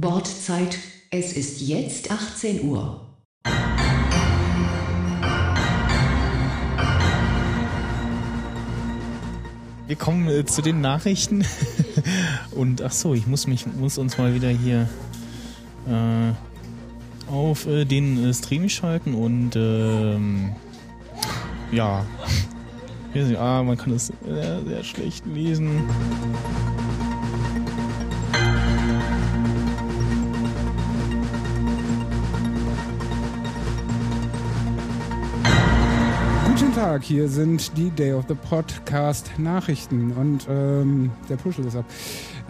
Bordzeit, es ist jetzt 18 Uhr. Wir kommen äh, zu den Nachrichten. Und ach so, ich muss mich muss uns mal wieder hier äh, auf äh, den äh, Stream schalten und ähm, ja. Ah, man kann es sehr, sehr schlecht lesen. Tag, hier sind die Day of the Podcast Nachrichten und ähm, der Puschel ist ab.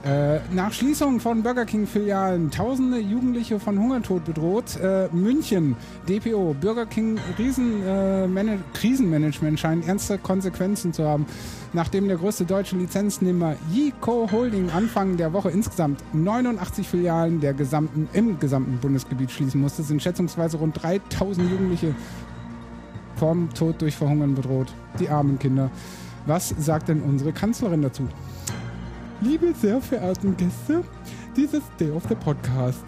Äh, nach Schließung von Burger King Filialen tausende Jugendliche von Hungertod bedroht. Äh, München, DPO, Burger King Riesen, äh, Mana- Krisenmanagement scheint ernste Konsequenzen zu haben. Nachdem der größte deutsche Lizenznehmer Yico Holding Anfang der Woche insgesamt 89 Filialen der gesamten, im gesamten Bundesgebiet schließen musste, sind schätzungsweise rund 3000 Jugendliche vom Tod durch Verhungern bedroht. Die armen Kinder. Was sagt denn unsere Kanzlerin dazu? Liebe sehr verehrten Gäste dieses Day of the Podcast.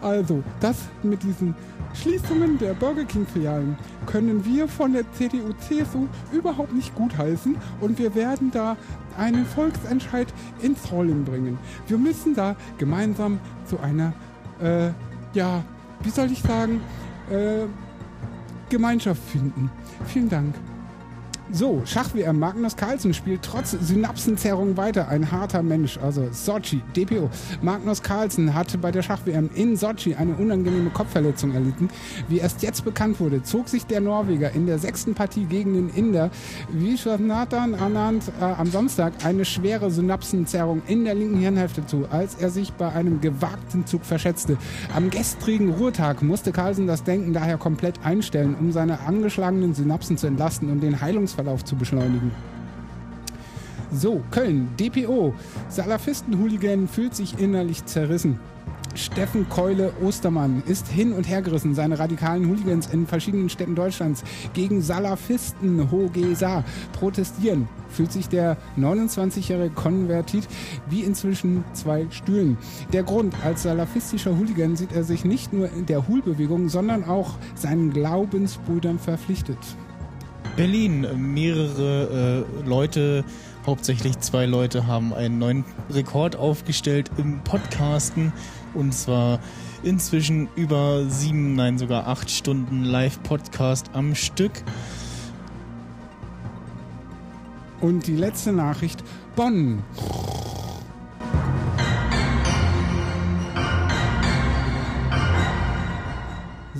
Also, das mit diesen Schließungen der Burger King Filialen können wir von der CDU-CSU überhaupt nicht gutheißen und wir werden da einen Volksentscheid ins Rollen bringen. Wir müssen da gemeinsam zu einer, äh, ja, wie soll ich sagen, äh, Gemeinschaft finden. Vielen Dank. So, Schach-WM. Magnus Carlsen spielt trotz Synapsenzerrung weiter. Ein harter Mensch. Also Sochi, DPO. Magnus Carlsen hatte bei der Schach-WM in Sochi eine unangenehme Kopfverletzung erlitten. Wie erst jetzt bekannt wurde, zog sich der Norweger in der sechsten Partie gegen den Inder Vishwanathan Anand äh, am Samstag eine schwere Synapsenzerrung in der linken Hirnhälfte zu, als er sich bei einem gewagten Zug verschätzte. Am gestrigen Ruhetag musste Carlsen das Denken daher komplett einstellen, um seine angeschlagenen Synapsen zu entlasten und den Heilungsverlauf zu beschleunigen. So, Köln, DPO. Salafisten-Hooligan fühlt sich innerlich zerrissen. Steffen Keule Ostermann ist hin und her gerissen, seine radikalen Hooligans in verschiedenen Städten Deutschlands gegen Salafisten Hogesa protestieren. Fühlt sich der 29-jährige Konvertit wie inzwischen zwei Stühlen. Der Grund, als salafistischer Hooligan sieht er sich nicht nur in der Hul-Bewegung, sondern auch seinen Glaubensbrüdern verpflichtet. Berlin, mehrere äh, Leute, hauptsächlich zwei Leute, haben einen neuen Rekord aufgestellt im Podcasten. Und zwar inzwischen über sieben, nein sogar acht Stunden Live-Podcast am Stück. Und die letzte Nachricht, Bonn.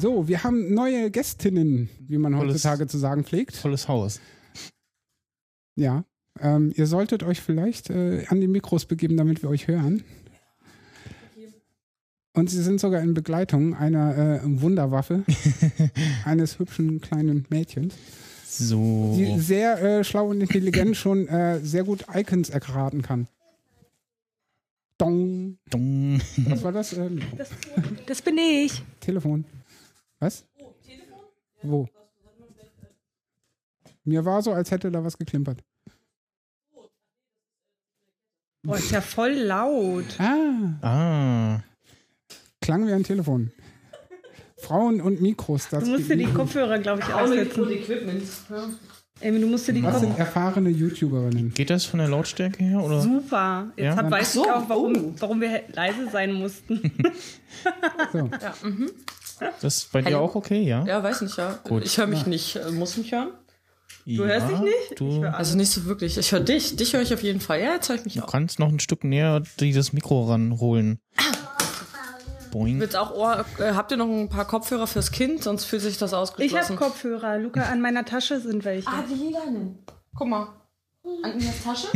So, wir haben neue Gästinnen, wie man heutzutage zu sagen pflegt. Tolles Haus. Ja. Ähm, ihr solltet euch vielleicht äh, an die Mikros begeben, damit wir euch hören. Und sie sind sogar in Begleitung einer äh, Wunderwaffe, eines hübschen kleinen Mädchens, So. die sehr äh, schlau und intelligent schon äh, sehr gut Icons erraten kann. Dong. Dong. Was war das? Äh, Das bin ich. Telefon. Was? Wo? Mir war so, als hätte da was geklimpert. Boah, ist ja voll laut. Ah, Ah. klang wie ein Telefon. Frauen und Mikros. Das Du musst dir die Kopfhörer, glaube ich, aussetzen. Equipment. Ja. Amy, du musst dir die Was sind erfahrene YouTuberinnen? Geht das von der Lautstärke her? Oder? Super. Jetzt Ja? hab, weiß so, ich auch, warum, oh. warum wir leise sein mussten. So. Das ist bei dir Hallo? auch okay, ja? ja, weiß nicht, ja. Gut. Ich höre mich nicht. Äh, Muss mich hören? Du hörst dich nicht? Du, Also nicht so wirklich. Ich höre dich. Dich höre ich auf jeden Fall. Ja, jetzt höre ich mich du auch. kannst noch ein Stück näher dieses Mikro ranholen. Boing. Mit auch Ohr, äh, habt ihr noch ein paar Kopfhörer fürs Kind? Sonst fühlt sich das Ich ausgeschlossen. habe Kopfhörer. Luca, an meiner Tasche sind welche. Ah, die lilanen. Guck mal. An Inas Tasche.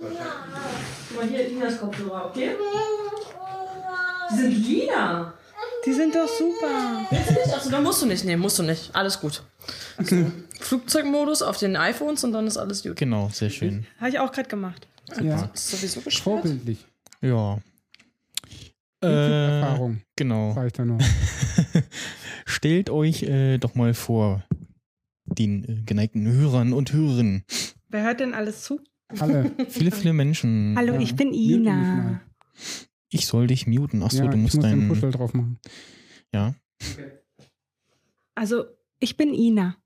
Guck mal, hier Inas Kopfhörer, okay? Die sind lila. Die sind doch super. Willst du nicht? Achso, dann musst du nicht. Nee, musst du nicht. Alles gut. So. Flugzeugmodus auf den iPhones und dann ist alles gut. Genau, sehr schön. Habe ich auch gerade gemacht. Ja, Ist sowieso gespielt. vorbildlich. Ja. Äh, genau. reicht da noch. Stellt euch äh, doch mal vor, den äh, geneigten Hörern und Hörerinnen. Wer hört denn alles zu? Alle. Viele, viele Menschen. Hallo, Ja. ich bin Ina. Ich soll dich muten. Achso, ja, du ich musst muss den deinen. Puschel drauf machen. Ja. Also, ich bin Ina.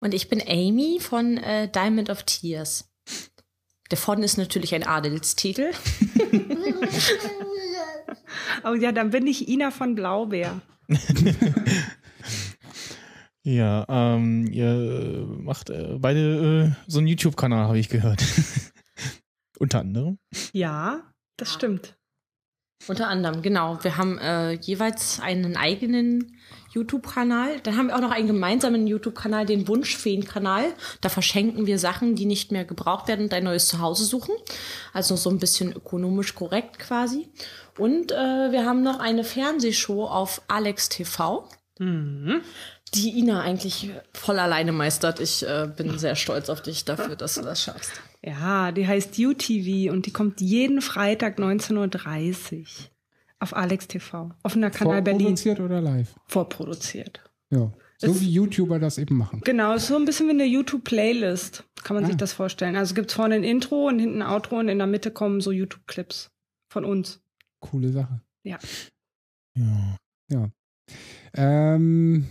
Und ich bin Amy von äh, Diamond of Tears. Der von ist natürlich ein Adelstitel. Oh ja, dann bin ich Ina von Blaubeer. Ja, ähm, ihr macht äh, beide äh, so einen YouTube-Kanal, habe ich gehört. Unter anderem. Ja, das stimmt. Unter anderem, genau. Wir haben äh, jeweils einen eigenen YouTube-Kanal. Dann haben wir auch noch einen gemeinsamen YouTube-Kanal, den Wunschfeen-Kanal. Da verschenken wir Sachen, die nicht mehr gebraucht werden und ein neues Zuhause suchen. Also so ein bisschen ökonomisch korrekt quasi. Und äh, wir haben noch eine Fernsehshow auf Alex TV. Die Ina eigentlich voll alleine meistert. Ich äh, bin sehr stolz auf dich dafür, dass du das schaffst. Ja, die heißt UTV und die kommt jeden Freitag 19.30 Uhr auf Alex TV. Offener Kanal Berlin. Vorproduziert oder live? Vorproduziert. Ja. So Es- wie YouTuber das eben machen. Genau, ist so ein bisschen wie eine YouTube-Playlist. Kann man Ah. sich das vorstellen. Also gibt's vorne ein Intro und hinten ein Outro und in der Mitte kommen so YouTube-Clips von uns. Coole Sache. Ja. Ähm,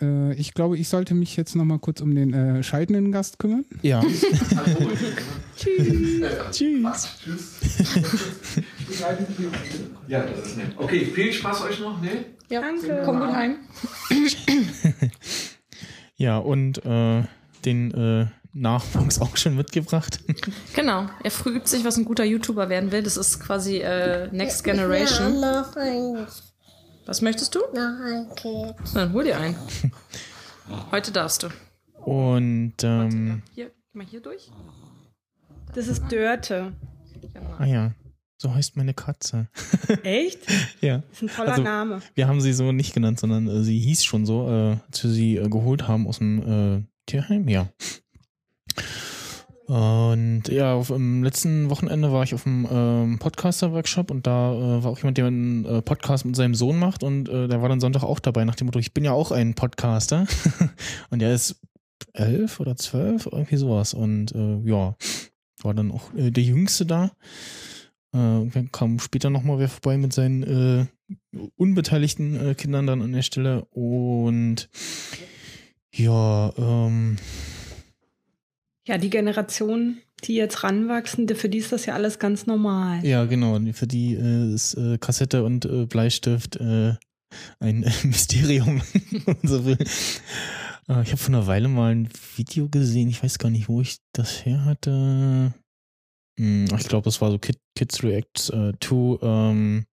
äh, ich glaube, ich sollte mich jetzt noch mal kurz um den äh, scheidenden Gast kümmern. Ja. Tschüss. Ja, das ist nett. Okay, viel Spaß euch noch, ne? Ja, Danke. komm gut heim. Ja, und äh, den äh, Nachwuchs auch schon mitgebracht. Genau. Er früh sich, was ein guter YouTuber werden will. Das ist quasi äh, Next Generation. Ja, noch ein, Was möchtest du? noch ein Kind. Dann hol dir einen. Heute darfst du. Und ähm, Hier, geh mal hier durch. Das ist Dörte. ah ja, so heißt meine Katze. Echt? ja. ist ein toller Also- Name. Wir haben sie so nicht genannt, sondern äh, sie hieß schon so, äh, als wir sie äh, geholt haben aus dem äh, Tierheim, ja. Und ja, auf, im letzten Wochenende war ich auf dem ähm, Podcaster-Workshop und da äh, war auch jemand, der einen äh, Podcast mit seinem Sohn macht und äh, der war dann Sonntag auch dabei nach dem Motto, ich bin ja auch ein Podcaster. Und der ist elf oder zwölf, irgendwie sowas. Und äh, ja, war dann auch äh, der Jüngste da. Äh, dann kam später nochmal wer vorbei mit seinen unbeteiligten Kindern dann an der Stelle. Und ja, ähm, Ja, die Generation, die jetzt ranwachsen, für die ist das ja alles ganz normal. ja genau, für die äh, ist äh, Kassette und äh, Bleistift äh, ein Mysterium. Äh, ich habe vor einer Weile mal ein Video gesehen, ich weiß gar nicht, wo ich das her hatte. Hm, ich glaube, das war so Kid, Kids React äh, to ähm,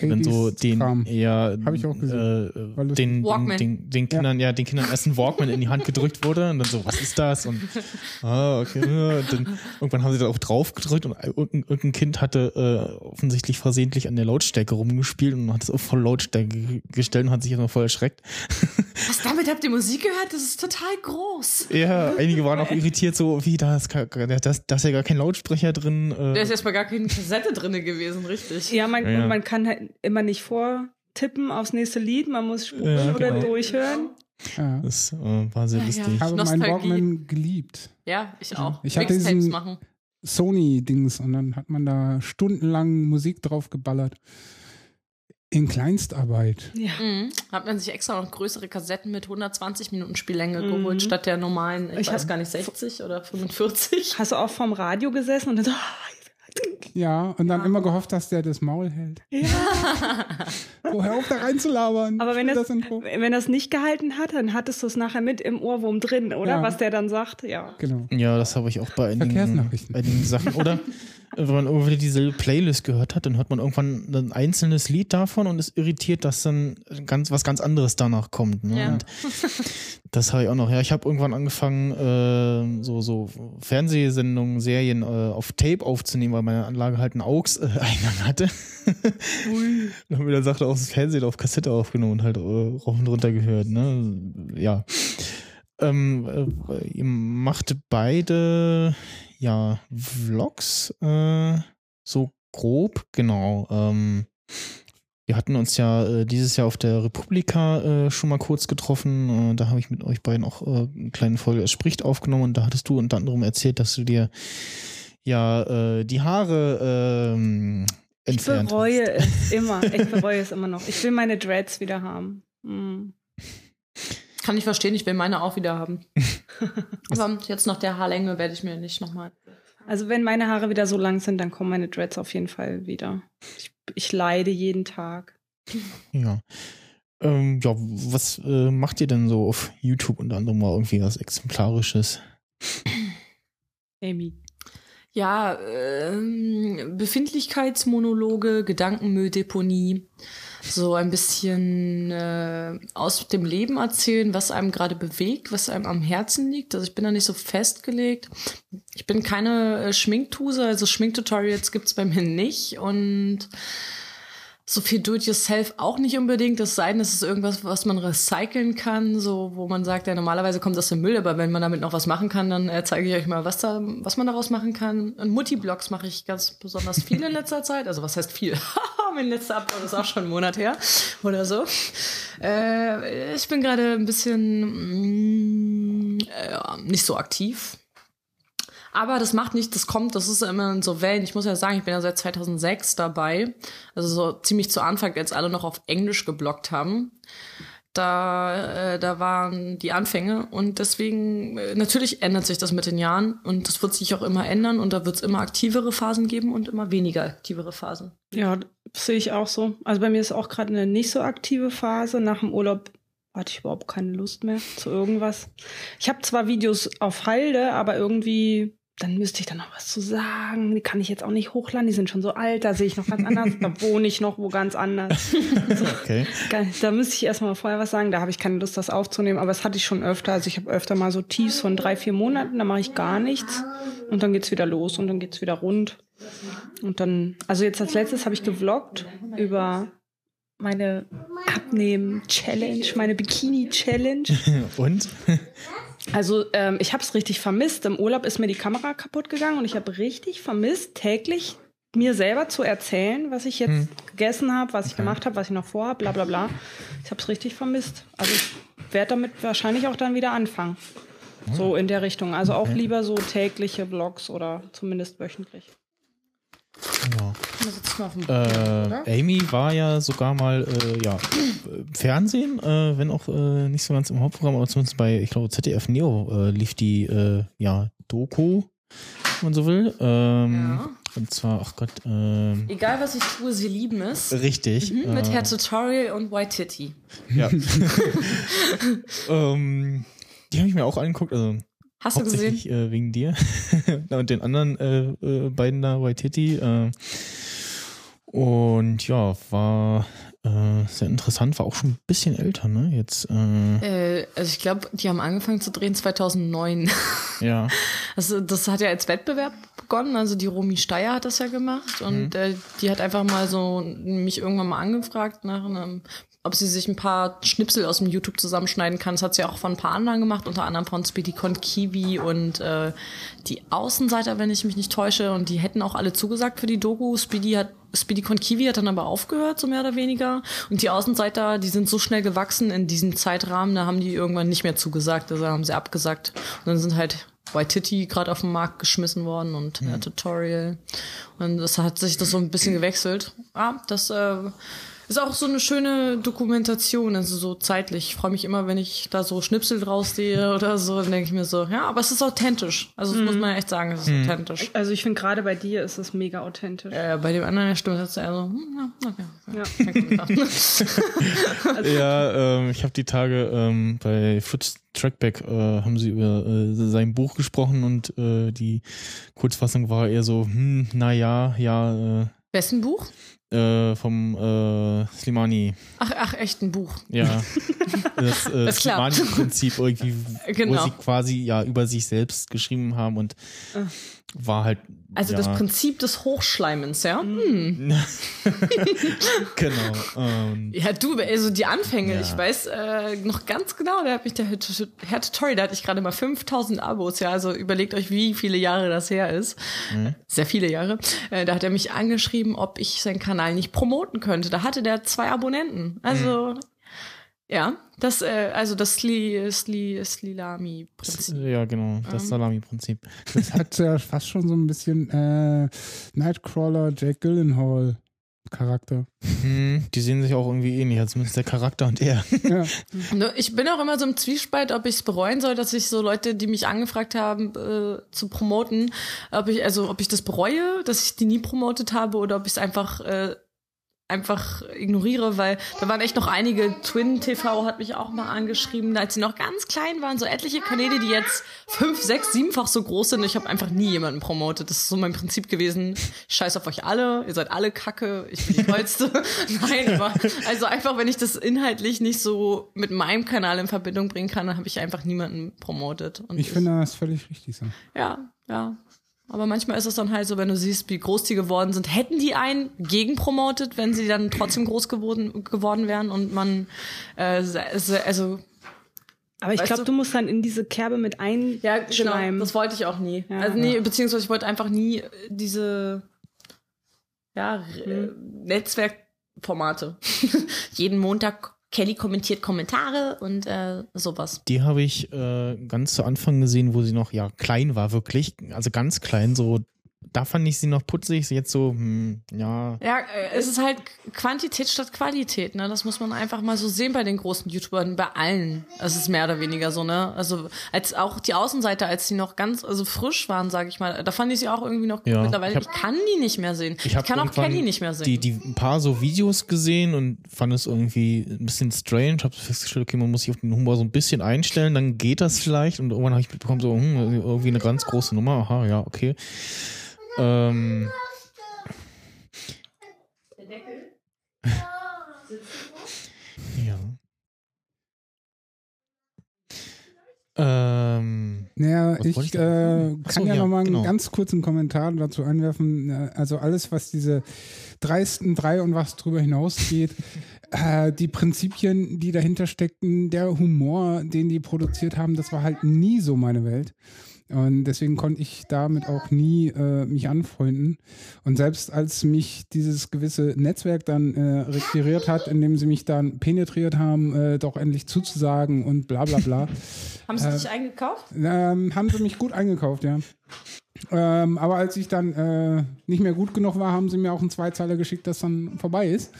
dann so 80s den Kram. ja Hab ich auch gesehen. äh, den, den, Walkman. den, den Kindern ja. den Kindern erst ein Walkman in die Hand gedrückt wurde und dann so was ist das und ah okay und dann irgendwann haben sie da auch drauf gedrückt und irgendein, irgendein Kind hatte äh, offensichtlich versehentlich an der Lautstärke rumgespielt und hat es auf voll Lautstärke ge- gestellt und hat sich erstmal voll erschreckt Was, damit habt ihr Musik gehört? Das ist total groß. ja einige waren auch irritiert so wie da ist, gar- da ist, da ja gar kein Lautsprecher drin Da äh, ist erstmal gar keine Kassette drin gewesen, richtig. Ja, man, Ja. man kann halt immer nicht vortippen aufs nächste Lied, man muss spulen Ja, oder genau. durchhören. Ja. das äh, war sehr Ja, ja. lustig Ich habe meinen. Walkman geliebt. Ja, ich auch. Ich hatte diesen- machen. Sony-Dings und dann hat man da stundenlang Musik drauf geballert. In Kleinstarbeit. Ja. Mhm. Hat man sich extra noch größere Kassetten mit 120 Minuten Spiellänge Mhm. geholt, statt der normalen, ich, Ich weiß gar nicht, 60 oder 45. Hast du auch vorm Radio gesessen und dann so, Ja, und dann immer gehofft, dass der das Maul hält. So, hör auf, da reinzulabern. Aber wenn das, Intro. wenn das nicht gehalten hat, dann hattest du es nachher mit im Ohrwurm drin, oder? Ja. Was der dann sagt, ja. Genau. Ja, das habe ich auch bei einigen, Verkehrsnachrichten. einigen Sachen. Oder wenn man irgendwie dieselbe Playlist gehört hat, dann hört man irgendwann ein einzelnes Lied davon und ist irritiert, dass dann ganz was ganz anderes danach kommt. Ne? Ja. Und das habe ich auch noch. Ja, ich habe irgendwann angefangen, äh, so, so Fernsehsendungen, Serien äh, auf Tape aufzunehmen, weil meine Anlage halt einen AUX-Eingang hatte. Und haben wir dann Sachen aus dem Fernsehen auf Kassette aufgenommen und halt äh, rauf und runter gehört. Ne? Ja. Ähm, äh, ihr macht beide ja Vlogs, äh, so grob, genau. Ähm, wir hatten uns ja äh, dieses Jahr auf der Republika äh, schon mal kurz getroffen. Äh, da habe ich mit euch beiden auch äh, eine kleine Folge Es spricht aufgenommen und da hattest du unter anderem erzählt, dass du dir ja äh, die Haare ähm, Ich entfernt bereue hast. es immer. Ich bereue es immer noch. Ich will meine Dreads wieder haben. Hm. Kann ich verstehen, ich will meine auch wieder haben. Aber jetzt nach der Haarlänge werde ich mir nicht nochmal. Also wenn meine Haare wieder so lang sind, dann kommen meine Dreads auf jeden Fall wieder. Ich, ich leide jeden Tag. Ja. Ähm, ja, was äh, macht ihr denn so auf YouTube unter anderem mal irgendwie was Exemplarisches? Amy. Ja, ähm, Befindlichkeitsmonologe, Gedankenmülldeponie, so ein bisschen äh, aus dem Leben erzählen, was einem gerade bewegt, was einem am Herzen liegt. Also ich bin da nicht so festgelegt. Ich bin keine äh, Schminktuse, also Schminktutorials gibt's bei mir nicht und so viel Do-it-yourself auch nicht unbedingt. Das sei denn, es ist irgendwas, was man recyceln kann, so wo man sagt, ja normalerweise kommt das dem Müll, aber wenn man damit noch was machen kann, dann äh, zeige ich euch mal, was da, was man daraus machen kann. Und Mutti-Blogs mache ich ganz besonders viel in letzter Zeit. Also was heißt viel? mein letzter Upload ist auch schon einen Monat her oder so. Äh, ich bin gerade ein bisschen mm, äh, nicht so aktiv. Aber das macht nicht, das kommt, das ist immer in so Wellen. Ich muss ja sagen, ich bin ja seit 2006 dabei. Also so ziemlich zu Anfang, als alle noch auf Englisch geblockt haben. Da, äh, da waren die Anfänge und deswegen, äh, natürlich ändert sich das mit den Jahren und das wird sich auch immer ändern und da wird es immer aktivere Phasen geben und immer weniger aktivere Phasen. Ja, sehe ich auch so. Also bei mir ist auch gerade eine nicht so aktive Phase. Nach dem Urlaub hatte ich überhaupt keine Lust mehr zu irgendwas. Ich habe zwar Videos auf Halde, aber irgendwie, dann müsste ich dann noch was zu sagen. Die kann ich jetzt auch nicht hochladen, die sind schon so alt, da sehe ich noch ganz anders. da wohne ich noch wo ganz anders. So, Okay. da müsste ich erstmal vorher was sagen. Da habe ich keine Lust, das aufzunehmen, aber das hatte ich schon öfter. Also ich habe öfter mal so Tiefs von drei, vier Monaten, da mache ich gar nichts. Und dann geht's wieder los und dann geht's wieder rund. Und dann, also jetzt als letztes habe ich gevloggt über meine Abnehmen-Challenge, meine Bikini-Challenge. Und? Also ähm, ich habe es richtig vermisst. Im Urlaub ist mir die Kamera kaputt gegangen und ich habe richtig vermisst, täglich mir selber zu erzählen, was ich jetzt gegessen habe, was ich gemacht habe, was ich noch vorhabe, bla bla bla. Ich habe es richtig vermisst. Also ich werde damit wahrscheinlich auch dann wieder anfangen. So in der Richtung. Also auch lieber so tägliche Vlogs oder zumindest wöchentlich. Auf dem Äh, Amy war ja sogar mal äh, ja, im Fernsehen, äh, wenn auch äh, nicht so ganz im Hauptprogramm, aber zumindest bei, ich glaube, ZDF Neo äh, lief die äh, ja, Doku, wenn man so will. Ähm, Ja. Und zwar, ach Gott, ähm, Egal was ich tue, sie lieben es. richtig. Mhm, mit äh, Hair Tutorial und White Titty. Ja. ähm, die habe ich mir auch angeguckt, also Hast du gesehen? äh, wegen dir und den anderen äh, äh, beiden da, Waititi. Äh, und ja, war äh, sehr interessant, war auch schon ein bisschen älter, ne? Jetzt, äh, Äh, also ich glaube, die haben angefangen zu drehen 2009. ja. Also das hat ja als Wettbewerb begonnen. Also die Romy Steyer hat das ja gemacht und äh, die hat einfach mal so mich irgendwann mal angefragt nach einem ob sie sich ein paar Schnipsel aus dem YouTube zusammenschneiden kann. Das hat sie auch von ein paar anderen gemacht, unter anderem von Speedy Con Kiwi und äh, die Außenseiter, wenn ich mich nicht täusche. Und die hätten auch alle zugesagt für die Doku. Speedy hat Speedy Con Kiwi hat dann aber aufgehört, so mehr oder weniger. Und die Außenseiter, die sind so schnell gewachsen in diesem Zeitrahmen, da haben die irgendwann nicht mehr zugesagt, also haben sie abgesagt. Und dann sind halt Waititi gerade auf den Markt geschmissen worden und äh, Tutorial. Und das hat sich das so ein bisschen gewechselt. Ja, das äh, ist auch so eine schöne Dokumentation, also so zeitlich. Ich freue mich immer, wenn ich da so Schnipsel draus sehe oder so, dann denke ich mir so, ja, aber es ist authentisch. Also das muss man echt sagen, es ist authentisch. Also ich finde gerade bei dir ist es mega authentisch. Äh, bei dem anderen Stimme ist es eher so, hm, ja, okay. Ja. Ja, ähm, ich habe die Tage ähm, bei Fritz Trackback äh, haben sie über äh, sein Buch gesprochen und äh, die Kurzfassung war eher so, hm, naja, ja, Wessen Buch? äh, vom äh, Slimani. Ach, ach, echt ein Buch. Ja, das, äh, Das. Slimani-Prinzip irgendwie, Genau. wo sie quasi ja über sich selbst geschrieben haben und war halt Also ja, das Prinzip des Hochschleimens, ja? Hm. genau. Ähm, Ja, du, also die Anfänge, Ja. ich weiß äh, noch ganz genau, da hat mich der Herr Tut- Herr Tutorial, da hatte ich gerade mal 5000 Abos, ja, also überlegt euch, wie viele Jahre das her ist. Sehr viele Jahre. Äh, da hat er mich angeschrieben, ob ich seinen Kanal nicht promoten könnte. Da hatte der zwei Abonnenten. Also, ja, das, äh, also das Sli, Sli, Slilami-Prinzip. ja, genau, das Ähm. Salami-Prinzip. Das hat ja fast schon so ein bisschen äh, Nightcrawler Jack Gyllenhaal Charakter. Hm, die sehen sich auch irgendwie ähnlich, als zumindest der Charakter und er. Ja. Ich bin auch immer so im Zwiespalt, ob ich es bereuen soll, dass ich so Leute, die mich angefragt haben, äh, zu promoten, ob ich, also ob ich das bereue, dass ich die nie promotet habe oder ob ich es einfach äh, einfach ignoriere, weil da waren echt noch einige. Twin TV hat mich auch mal angeschrieben, als sie noch ganz klein waren, so etliche Kanäle, die jetzt fünf, sechs, siebenfach so groß sind. Ich habe einfach nie jemanden promotet. Das ist so mein Prinzip gewesen. Ich scheiß auf euch alle, ihr seid alle Kacke, ich bin die tollste. Nein, aber also einfach, wenn ich das inhaltlich nicht so mit meinem Kanal in Verbindung bringen kann, dann habe ich einfach niemanden promotet. Und Ich finde das völlig richtig so. ja, ja. Aber manchmal ist es dann halt so, wenn du siehst, wie groß die geworden sind. Hätten die einen gegenpromotet, wenn sie dann trotzdem groß geworden, geworden wären und man, äh, also, Aber ich glaube, du- du musst dann in diese Kerbe mit ja, genau, das wollte ich auch nie. Ja. also, nee, beziehungsweise ich wollte einfach nie äh, diese, ja, R- Netzwerkformate. Jeden Montag Kelly kommentiert Kommentare und äh, sowas. Die habe ich äh, ganz zu Anfang gesehen, wo sie noch ja klein war, wirklich. Also ganz klein, so. Da fand ich sie noch putzig, jetzt so, hm, ja. Ja, äh, es ist halt Quantität statt Qualität, ne? Das muss man einfach mal so sehen bei den großen YouTubern, bei allen. Es ist mehr oder weniger so, ne? Also als auch die Außenseiter, als sie noch ganz also frisch waren, sage ich mal, da fand ich sie auch irgendwie noch gut. Ja, Mittlerweile ich hab- ich kann die nicht mehr sehen. Ich, hab kann auch Kelly nicht mehr sehen. Die, die ein paar so Videos gesehen und fand es irgendwie ein bisschen strange. Hab festgestellt, okay, man muss sich auf den Humor so ein bisschen einstellen, dann geht das vielleicht. Und irgendwann habe ich mitbekommen, so, hm, irgendwie eine ganz große Nummer. Aha, ja, okay. Ähm, ja. Ähm, Naja, ich ich äh, kann so, ja, ja, noch mal genau. einen ganz kurzen Kommentar dazu einwerfen. Also alles, was diese dreisten drei und was drüber hinausgeht, äh, die Prinzipien, die dahinter steckten, der Humor, den die produziert haben, das war halt nie so meine Welt. Und deswegen konnte ich damit auch nie äh, mich anfreunden. Und selbst als mich dieses gewisse Netzwerk dann äh, requiriert hat, indem sie mich dann penetriert haben, äh, doch endlich zuzusagen und bla bla bla, Haben sie dich eingekauft? ähm, haben sie mich gut eingekauft, ja. Ähm, aber als ich dann äh, nicht mehr gut genug war, haben sie mir auch einen Zweizeiler geschickt, dass dann vorbei ist.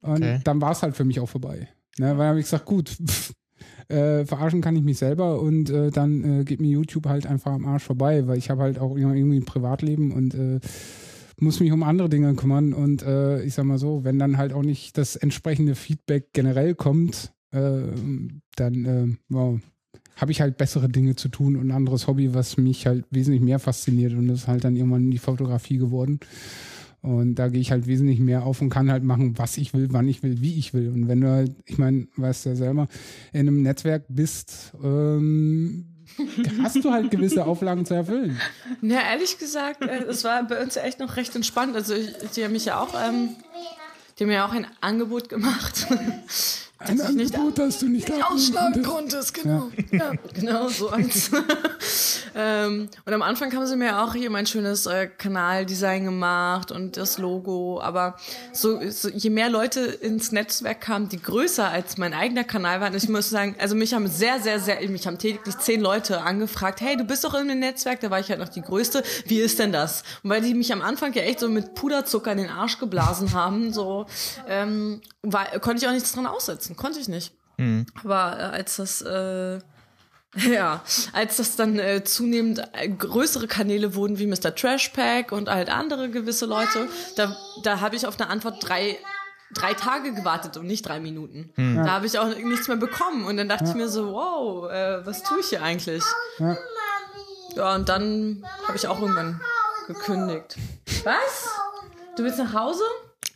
Und Okay. dann war es halt für mich auch vorbei. Ne, weil habe ich gesagt, gut, pff, äh, verarschen kann ich mich selber und äh, dann äh, geht mir YouTube halt einfach am Arsch vorbei, weil ich habe halt auch irgendwie ein Privatleben und äh, muss mich um andere Dinge kümmern und äh, ich sag mal so, wenn dann halt auch nicht das entsprechende Feedback generell kommt, äh, dann äh, wow, habe ich halt bessere Dinge zu tun und ein anderes Hobby, was mich halt wesentlich mehr fasziniert und das ist halt dann irgendwann die Fotografie geworden. Und da gehe ich halt wesentlich mehr auf und kann halt machen, was ich will, wann ich will, wie ich will. Und wenn du halt, ich meine, weißt du ja selber, in einem Netzwerk bist, ähm, hast du halt gewisse Auflagen zu erfüllen. Ja, ehrlich gesagt, äh, es war bei uns ja echt noch recht entspannt. Also die haben mich ja auch, ähm, die haben mir auch ein Angebot gemacht. Ein ich nicht Angebot, das du nicht ausschlagen konntest. genau. Ja. genau, so eins. ähm, und am Anfang haben sie mir auch hier mein schönes äh, Kanaldesign gemacht und das Logo. Aber so, so je mehr Leute ins Netzwerk kamen, die größer als mein eigener Kanal waren, ich muss sagen, also mich haben sehr, sehr, sehr, mich haben täglich zehn Leute angefragt, hey, du bist doch in dem Netzwerk, da war ich halt noch die Größte, wie ist denn das? Und weil die mich am Anfang ja echt so mit Puderzucker in den Arsch geblasen haben, so, ähm, war, konnte ich auch nichts dran aussetzen, konnte ich nicht. Aber äh, als das, äh, ja, als das dann äh, zunehmend äh, größere Kanäle wurden wie Mr. Trash Pack und halt andere gewisse Leute, da, da habe ich auf eine Antwort drei, drei Tage gewartet und nicht drei Minuten. Da habe ich auch nichts mehr bekommen und dann dachte ich mir so, wow, äh, was tue ich hier eigentlich? Ja. Ja, und dann habe ich auch irgendwann gekündigt. Was? Du willst nach Hause?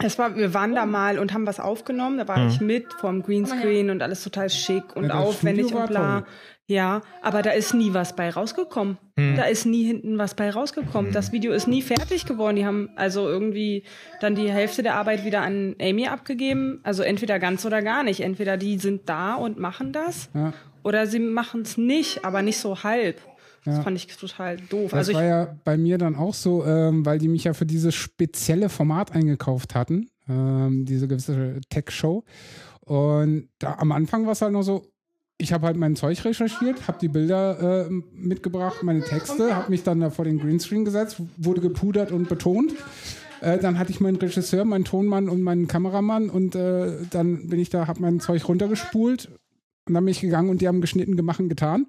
Es war, wir waren da mal und haben was aufgenommen. Da war ich mit vom Greenscreen und alles total schick und Ja, aufwendig und bla. toll. Ja, aber da ist nie was bei rausgekommen. Da ist nie hinten was bei rausgekommen. Das Video ist nie fertig geworden. Die haben also irgendwie dann die Hälfte der Arbeit wieder an Amy abgegeben. Also entweder ganz oder gar nicht. Entweder die sind da und machen das Ja. oder sie machen es nicht, aber nicht so halb. Das fand ich total doof. Das also war ja bei mir dann auch so, ähm, weil die mich ja für dieses spezielle Format eingekauft hatten, ähm, diese gewisse Tech-Show. Und da, am Anfang war es halt noch so, ich habe halt mein Zeug recherchiert, habe die Bilder äh, mitgebracht, meine Texte, habe mich dann da vor den Greenscreen gesetzt, wurde gepudert und betont. Äh, dann hatte ich meinen Regisseur, meinen Tonmann und meinen Kameramann und äh, dann bin ich da, habe mein Zeug runtergespult und dann bin ich gegangen und die haben geschnitten, gemacht und getan.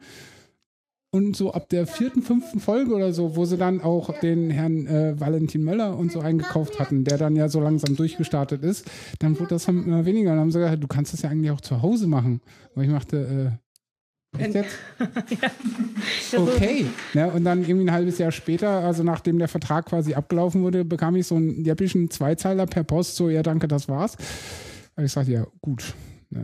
Und so ab der vierten, fünften Folge oder so, wo sie dann auch den Herrn äh, Valentin Möller und so eingekauft hatten, der dann ja so langsam durchgestartet ist, dann wurde das immer weniger. Dann haben sie gesagt, du kannst das ja eigentlich auch zu Hause machen. Aber ich machte, äh, echt jetzt? Okay. Ja, und dann irgendwie ein halbes Jahr später, also nachdem der Vertrag quasi abgelaufen wurde, bekam ich so einen jäppischen Zweizeiler per Post, so, ja, danke, das war's. Und ich sagte, ja, gut. Ja,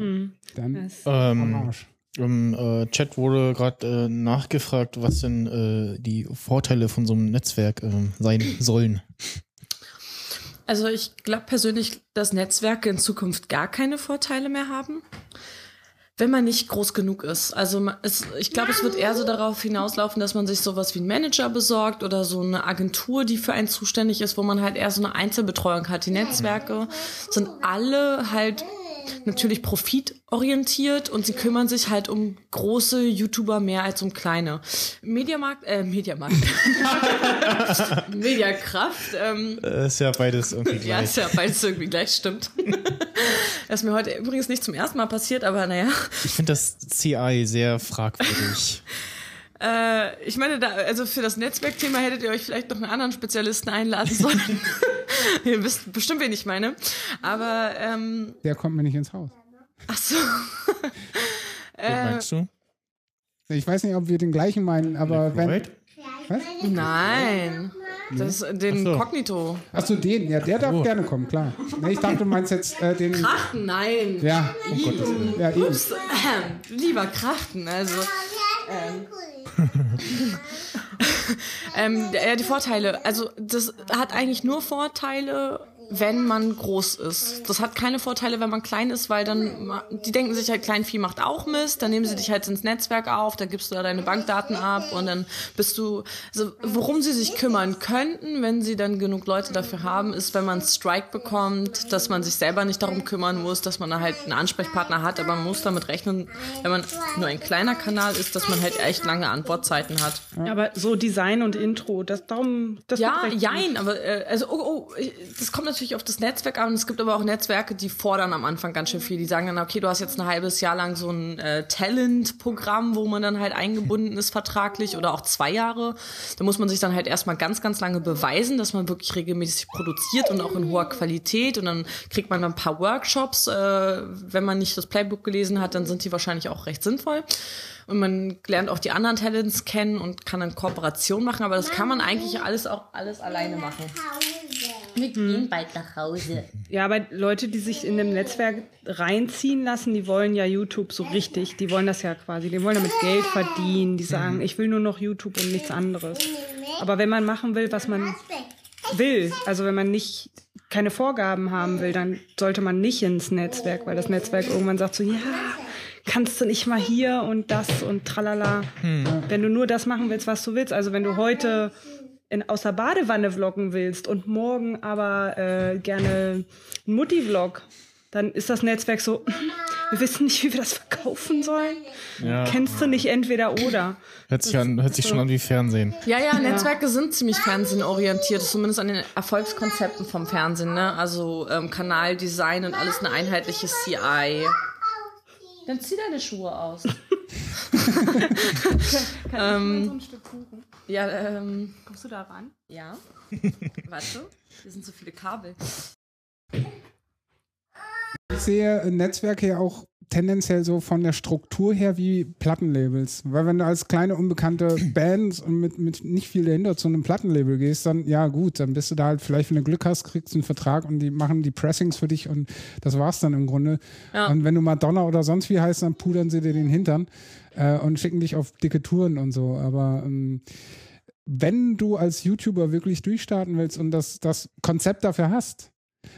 Dann Das- am Ähm, Arsch. Im äh, Chat wurde gerade äh, nachgefragt, was denn äh, die Vorteile von so einem Netzwerk äh, sein sollen. Also ich glaube persönlich, dass Netzwerke in Zukunft gar keine Vorteile mehr haben, wenn man nicht groß genug ist. Also ma- es, ich glaube, es wird eher so darauf hinauslaufen, dass man sich sowas wie einen Manager besorgt oder so eine Agentur, die für einen zuständig ist, wo man halt eher so eine Einzelbetreuung hat. Die Netzwerke sind alle halt natürlich profitorientiert und sie kümmern sich halt um große YouTuber mehr als um kleine. Mediamarkt, äh, Mediamarkt. Mediakraft, ähm, Äh, ist ja beides irgendwie ja, gleich. ist ja beides irgendwie gleich, stimmt. das ist mir heute übrigens nicht zum ersten Mal passiert, aber naja. Ich finde das CI sehr fragwürdig. Äh, ich meine, da, also für das Netzwerkthema hättet ihr euch vielleicht noch einen anderen Spezialisten einladen sollen. ihr wisst bestimmt, wen ich meine. Aber, ähm, Der kommt mir nicht ins Haus. ach so. Was meinst du? Ich weiß nicht, ob wir den gleichen meinen, aber wenn. Was? Nein. Das, den Ach so. Kognito. Achso, den, ja, der darf Oh. gerne kommen, klar. Nee, ich dachte, du meinst jetzt äh, den. Krachten, nein. Ja, um Gottes Willen. Ja, eben. Ups, lieber Krachten, also. Ähm, ja, die Vorteile. Also, das hat eigentlich nur Vorteile, wenn man groß ist. Das hat keine Vorteile, wenn man klein ist, weil dann, die denken sich halt, Kleinvieh macht auch Mist, dann nehmen sie dich halt ins Netzwerk auf, dann gibst du da deine Bankdaten ab und dann bist du, also, worum sie sich kümmern könnten, wenn sie dann genug Leute dafür haben, ist, wenn man Strike bekommt, dass man sich selber nicht darum kümmern muss, dass man da halt einen Ansprechpartner hat, aber man muss damit rechnen, wenn man nur ein kleiner Kanal ist, dass man halt echt lange Antwortzeiten hat. Aber so Design und Intro, das darum, das Ja, jein, aber äh, also oh, oh, das kommt natürlich auf das Netzwerk an. Es gibt aber auch Netzwerke, die fordern am Anfang ganz schön viel. Die sagen dann, okay, du hast jetzt ein halbes Jahr lang so ein äh, Talent-Programm, wo man dann halt eingebunden ist vertraglich oder auch zwei Jahre. Da muss man sich dann halt erstmal ganz, ganz lange beweisen, dass man wirklich regelmäßig produziert und auch in hoher Qualität. Und dann kriegt man dann ein paar Workshops. Äh, wenn man nicht das Playbook gelesen hat, dann sind die wahrscheinlich auch recht sinnvoll. Und man lernt auch die anderen Talents kennen und kann dann Kooperation machen, aber das kann man eigentlich alles auch alles alleine machen. Wir gehen bald nach Hause. Ja, aber Leute, die sich in dem Netzwerk reinziehen lassen, die wollen ja YouTube so richtig. Die wollen das ja quasi. Die wollen damit Geld verdienen. Die sagen, ich will nur noch YouTube und nichts anderes. Aber wenn man machen will, was man will, also wenn man nicht keine Vorgaben haben will, dann sollte man nicht ins Netzwerk, weil das Netzwerk irgendwann sagt so, ja, kannst du nicht mal hier und das und tralala. Wenn du nur das machen willst, was du willst, also wenn du heute in, aus der Badewanne vloggen willst und morgen aber äh, gerne einen Mutti-Vlog, dann ist das Netzwerk so, wir wissen nicht, wie wir das verkaufen sollen. Ja. Kennst du nicht entweder oder? Hört sich, an, hört sich schon an wie Fernsehen. Ja, ja, Netzwerke sind ziemlich fernsehenorientiert, zumindest an den Erfolgskonzepten vom Fernsehen, ne? Also ähm, Kanaldesign und alles eine einheitliche CI. Dann zieh deine Schuhe aus. ähm, ja, ähm, Kommst du da ran? ja. Warte, hier sind so viele Kabel. Ich sehe Netzwerke ja auch tendenziell so von der Struktur her wie Plattenlabels. Weil wenn du als kleine unbekannte Band und mit, mit nicht viel dahinter zu einem Plattenlabel gehst, dann ja gut, dann bist du da halt vielleicht, wenn du Glück hast, kriegst du einen Vertrag und die machen die Pressings für dich und das war's dann im Grunde. Ja. Und wenn du Madonna oder sonst wie heißt, dann pudern sie dir den Hintern äh, und schicken dich auf dicke Touren und so. Aber ähm, wenn du als YouTuber wirklich durchstarten willst und das, das Konzept dafür hast,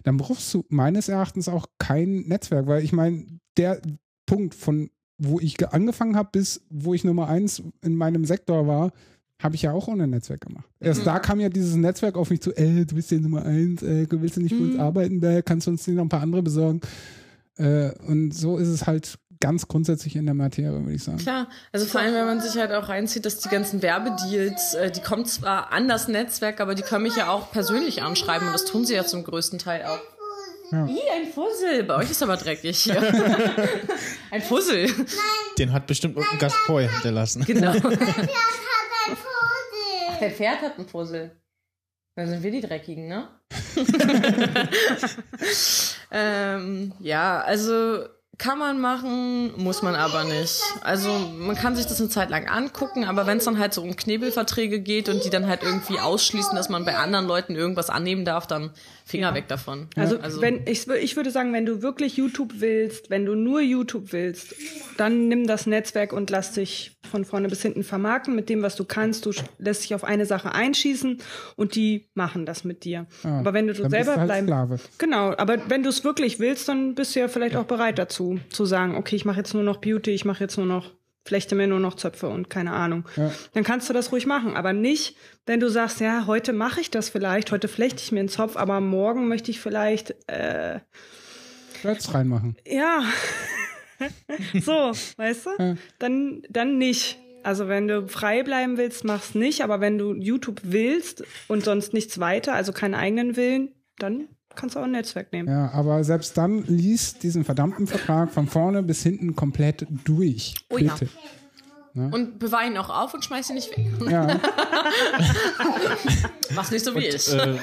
dann brauchst du meines Erachtens auch kein Netzwerk, weil ich meine, der Punkt von wo ich ge- angefangen habe bis wo ich Nummer eins in meinem Sektor war, habe ich ja auch ohne Netzwerk gemacht. Erst da kam ja dieses Netzwerk auf mich zu, äh, du bist ja Nummer eins, äh, willst du nicht für uns arbeiten, äh, kannst du uns nicht noch ein paar andere besorgen? Äh, und so ist es halt ganz grundsätzlich in der Materie, würde ich sagen. Klar, also vor allem, wenn man sich halt auch reinzieht, dass die ganzen Werbedeals, äh, die kommen zwar an das Netzwerk, aber die können mich ja auch persönlich anschreiben und das tun sie ja zum größten Teil auch. Ja. Ih, ein Fussel. Bei euch ist aber dreckig hier. ein Fussel. Den hat bestimmt irgendein Gast vorher hinterlassen. Genau. Pferd hat ein Vogel. Der Pferd hat einen Fussel. Dann sind wir die Dreckigen, ne? ähm, ja, also kann man machen, muss man aber nicht. Also man kann sich das eine Zeit lang angucken, aber wenn es dann halt so um Knebelverträge geht und die dann halt irgendwie ausschließen, dass man bei anderen Leuten irgendwas annehmen darf, dann Finger weg davon. Also, wenn ich, ich würde sagen, wenn du wirklich YouTube willst, wenn du nur YouTube willst, dann nimm das Netzwerk und lass dich von vorne bis hinten vermarkten mit dem, was du kannst. Du lässt dich auf eine Sache einschießen und die machen das mit dir. Ah, aber wenn du, du dann bist selber du halt bleiben Sklave. Genau, aber wenn du es wirklich willst, dann bist du ja vielleicht auch bereit dazu, zu sagen, okay, ich mache jetzt nur noch Beauty, ich mache jetzt nur noch, flechte mir nur noch Zöpfe und keine Ahnung. Ja. Dann kannst du das ruhig machen, aber nicht, wenn du sagst, ja, heute mache ich das vielleicht, heute flechte ich mir einen Zopf, aber morgen möchte ich vielleicht, äh, Shirts reinmachen. ja, so, weißt du? Ja. Dann, dann nicht. Also wenn du frei bleiben willst, mach's nicht, aber wenn du YouTube willst und sonst nichts weiter, also keinen eigenen Willen, dann kannst du auch ein Netzwerk nehmen. Ja, aber selbst dann liest diesen verdammten Vertrag von vorne bis hinten komplett durch. Oh ja. Bitte. Und bewahr ihn auch auf und schmeiß ihn nicht weg. Ja, Mach's nicht so wie ich. äh,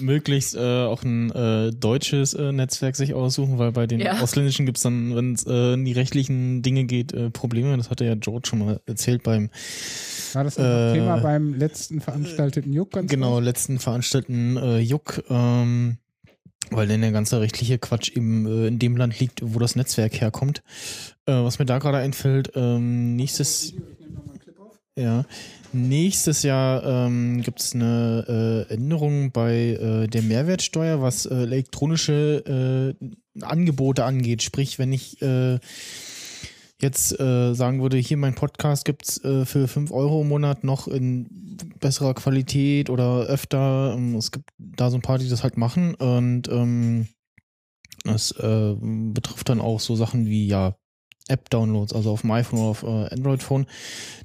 möglichst äh, auch ein äh, deutsches äh, Netzwerk sich aussuchen, weil bei den Ja. ausländischen gibt's dann, wenn es äh, in die rechtlichen Dinge geht, äh, Probleme. Das hatte ja George schon mal erzählt beim war das ein Äh, Thema beim letzten veranstalteten Juck ganz genau kurz? letzten veranstalteten äh, Juck, ähm, weil denn der ganze rechtliche Quatsch eben äh, in dem Land liegt, wo das Netzwerk herkommt. Äh, was mir da gerade einfällt, ähm, nächstes ja, nächstes Jahr ähm, gibt es eine äh, Änderung bei äh, der Mehrwertsteuer, was äh, elektronische äh, Angebote angeht. Sprich, wenn ich äh, jetzt äh, sagen würde, hier mein Podcast gibt's äh, für 5 Euro im Monat noch in besserer Qualität oder öfter. Ähm, Es gibt da so ein paar, die das halt machen und ähm, das äh, betrifft dann auch so Sachen wie ja App-Downloads, also auf dem iPhone oder auf äh, Android-Phone.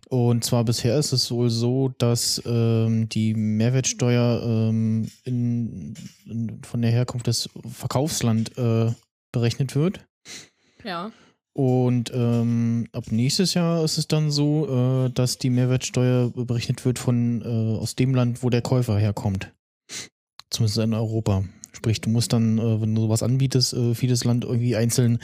Und zwar bisher ist es wohl so, dass ähm, die Mehrwertsteuer ähm, in, in, von der Herkunft des Verkaufsland äh, berechnet wird. Ja. Und ähm, ab nächstes Jahr ist es dann so, äh, dass die Mehrwertsteuer berechnet wird von äh, aus dem Land, wo der Käufer herkommt. Zumindest in Europa. Sprich, du musst dann, äh, wenn du sowas anbietest, äh, jedes Land irgendwie einzeln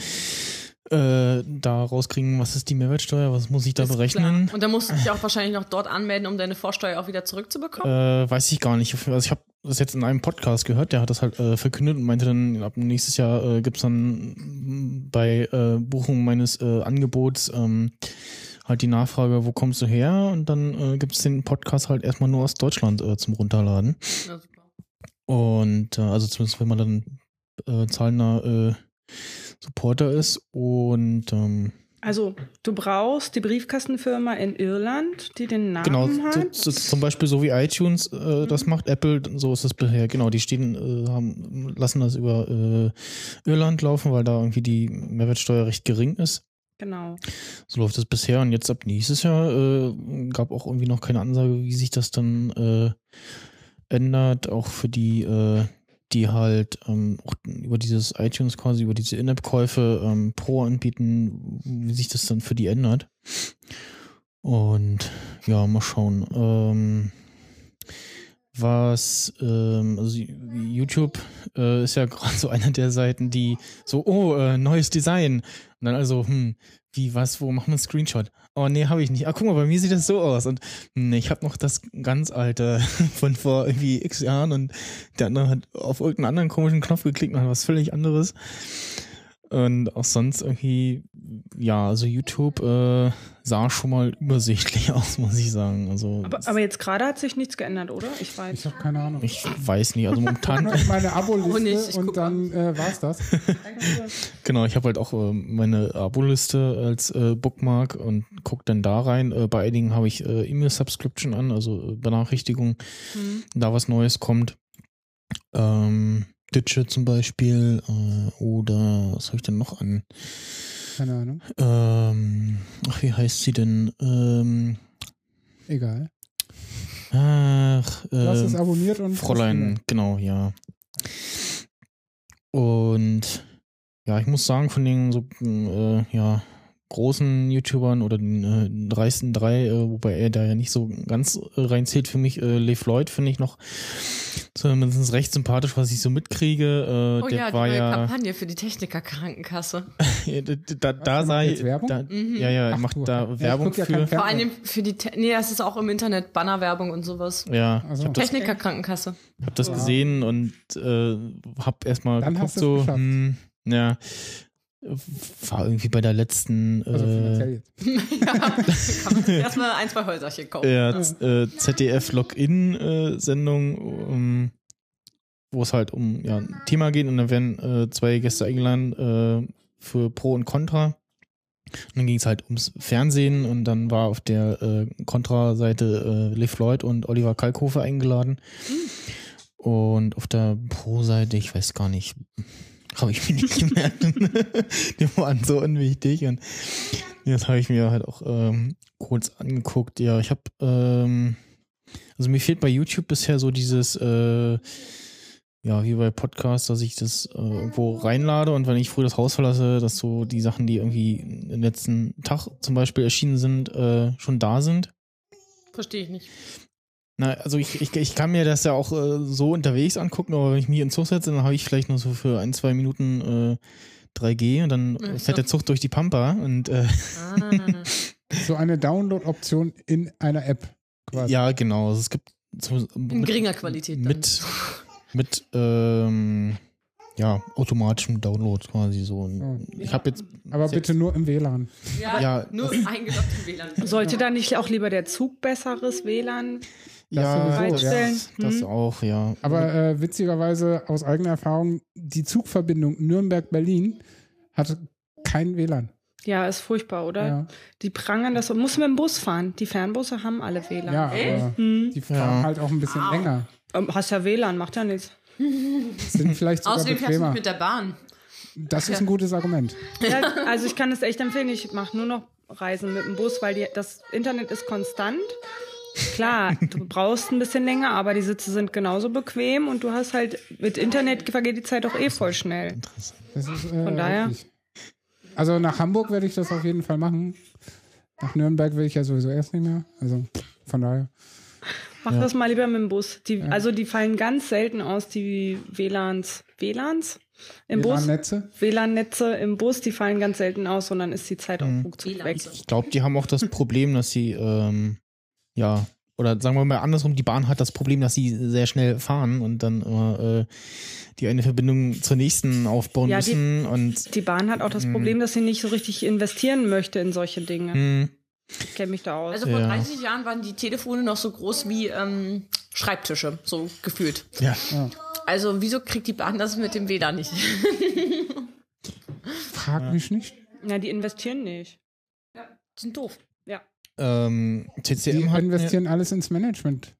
äh, da rauskriegen, was ist die Mehrwertsteuer, was muss ich da Ist berechnen. klar. Und dann musst du dich auch wahrscheinlich noch dort anmelden, um deine Vorsteuer auch wieder zurückzubekommen. Äh, weiß ich gar nicht. Also ich habe das jetzt in einem Podcast gehört, der hat das halt äh, verkündet und meinte dann, ab nächstes Jahr äh, gibt's dann bei äh, Buchung meines äh, Angebots ähm, halt die Nachfrage, wo kommst du her? Und dann äh, gibt's den Podcast halt erstmal nur aus Deutschland äh, zum Runterladen. Ja, super. Und äh, also zumindest wenn man dann äh, zahlender äh, Supporter ist und ähm, Also, du brauchst die Briefkastenfirma in Irland, die den Namen Genau, hat. so, zum Beispiel so wie iTunes äh, das macht, Apple, so ist das bisher. Genau, die stehen, äh, haben, lassen das über äh, Irland laufen, weil da irgendwie die Mehrwertsteuer recht gering ist. Genau. So läuft es bisher und jetzt ab nächstes Jahr äh, gab auch irgendwie noch keine Ansage, wie sich das dann äh, ändert, auch für die, äh, die halt ähm, über dieses iTunes quasi, über diese In-App-Käufe ähm, Pro anbieten, wie sich das dann für die ändert. Und ja, mal schauen. Ähm, was, ähm, also YouTube äh, ist ja gerade so einer der Seiten, die so, oh, äh, neues Design. Und dann also, hm, wie, was, wo machen wir einen Screenshot? Oh, nee, habe ich nicht. Ah, guck mal, bei mir sieht das so aus. Und nee, ich habe noch das ganz alte von vor irgendwie x Jahren und der andere hat auf irgendeinen anderen komischen Knopf geklickt und hat was völlig anderes. Und auch sonst irgendwie, ja, also YouTube äh, sah schon mal übersichtlich aus, muss ich sagen. Also Aber, aber jetzt gerade hat sich nichts geändert, oder? Ich weiß. Ich habe keine Ahnung. ich weiß nicht, also momentan Meine Auch Abo-Liste ich und dann äh, war's das. Genau, ich habe halt auch äh, meine Abo-Liste als äh, Bookmark und guck dann da rein. Äh, bei einigen habe ich äh, E-Mail-Subscription an, also äh, Benachrichtigung, da was Neues kommt. Ähm, Ditsche zum Beispiel äh, oder was habe ich denn noch an? Keine Ahnung. Ähm, ach, wie heißt sie denn? Ähm, Egal. ach, Du hast es ähm, abonniert und. Fräulein, genau, ja. Und ja, ich muss sagen, von den so, äh, ja, großen YouTubern oder den äh, dreisten drei, äh, wobei er da ja nicht so ganz äh, reinzählt für mich, äh, Lev Lloyd finde ich noch zumindest recht sympathisch, was ich so mitkriege. Äh, Oh der ja, die war neue ja, Kampagne für die Techniker-Krankenkasse. ja, da, da, da sei, Werbung? da, Mhm. ja, ja, er Ach macht du, da Werbung ja für. Vor allem für die, Te nee, das ist auch im Internet Bannerwerbung und sowas. ja, Ach so. ich habe das, Techniker-Krankenkasse. hab das Wow. gesehen und äh, hab erstmal Dann geguckt so, geschafft. hm, ja, war irgendwie bei der letzten Also äh, finanziell jetzt. ja, kann man erstmal ein, zwei Häuserchen kaufen. ja, äh, ZDF-Login-Sendung, um, wo es halt um ja, ein Thema geht und dann werden äh, zwei Gäste eingeladen äh, für Pro und Contra. Und dann ging es halt ums Fernsehen und dann war auf der äh, Contra-Seite äh, Liv Lloyd und Oliver Kalkofe eingeladen. Und auf der Pro-Seite, ich weiß gar nicht, habe ich mir nicht gemerkt. Die waren so unwichtig und das habe ich mir halt auch ähm, kurz angeguckt. Ja, ich habe, ähm, also mir fehlt bei YouTube bisher so dieses, äh, ja, wie bei Podcasts, dass ich das äh, irgendwo reinlade und wenn ich früh das Haus verlasse, dass so die Sachen, die irgendwie im letzten Tag zum Beispiel erschienen sind, äh, schon da sind. Verstehe ich nicht. Na, also ich, ich, ich kann mir das ja auch äh, so unterwegs angucken, aber wenn ich mich in den Zug setze, dann habe ich vielleicht nur so für ein, zwei Minuten äh, 3G und dann Ja, fährt der. Zug durch die Pampa und äh, Ah. So eine Download-Option in einer App quasi. ja, genau. Also es gibt so, In geringer Qualität. Dann. mit mit ähm, ja automatischem Download quasi so. Und Oh. Ich habe jetzt Aber bitte nur im WLAN. ja, ja, nur eingeloggt im WLAN. Sollte da nicht auch lieber der Zug besseres WLAN? Ja sowieso, das, ja. das Hm. auch ja. Aber äh, witzigerweise aus eigener Erfahrung, die Zugverbindung Nürnberg-Berlin hat kein WLAN. Ja, ist furchtbar, oder? Ja, Die prangern das und muss mit dem Bus fahren. Die Fernbusse haben alle WLAN. ja aber Hm. die fahren Ja. halt auch ein bisschen länger. Ähm, Hast ja WLAN, macht ja nichts. Sind vielleicht sogar Außerdem fährst du mit der Bahn. Das ist ein gutes Argument. Ja, also ich kann es echt empfehlen. Ich mache nur noch Reisen mit dem Bus, weil die, das Internet ist konstant. Klar, du brauchst ein bisschen länger, aber die Sitze sind genauso bequem und du hast halt mit Internet vergeht die Zeit auch eh voll schnell. Das ist, äh, Von daher? wirklich. Also nach Hamburg werde ich das auf jeden Fall machen. Nach Nürnberg will ich ja sowieso erst nicht mehr. Also von daher. Mach das mal lieber mit dem Bus. Die, Also die fallen ganz selten aus, die WLANs. WLANs? Im Bus? WLAN-Netze? WLAN-Netze im Bus, die fallen ganz selten aus und dann ist die Zeit auch ruckzuck weg. Ich glaube, die haben auch das Problem, dass sie ähm, ja oder sagen wir mal andersrum, die Bahn hat das Problem, dass sie sehr schnell fahren und dann immer äh, die eine Verbindung zur nächsten aufbauen Ja, die- müssen und Die Bahn hat auch das Problem, dass sie nicht so richtig investieren möchte in solche Dinge. hm, Ich kenne mich da aus. Also vor Ja. 30 Jahren waren die Telefone noch so groß wie ähm, Schreibtische, so gefühlt. ja. Also wieso kriegt die Bahn das mit dem WLAN nicht? Frag mich nicht. Na, die investieren nicht. Die sind doof. Ähm, Die TCM hat investieren alles ins Management.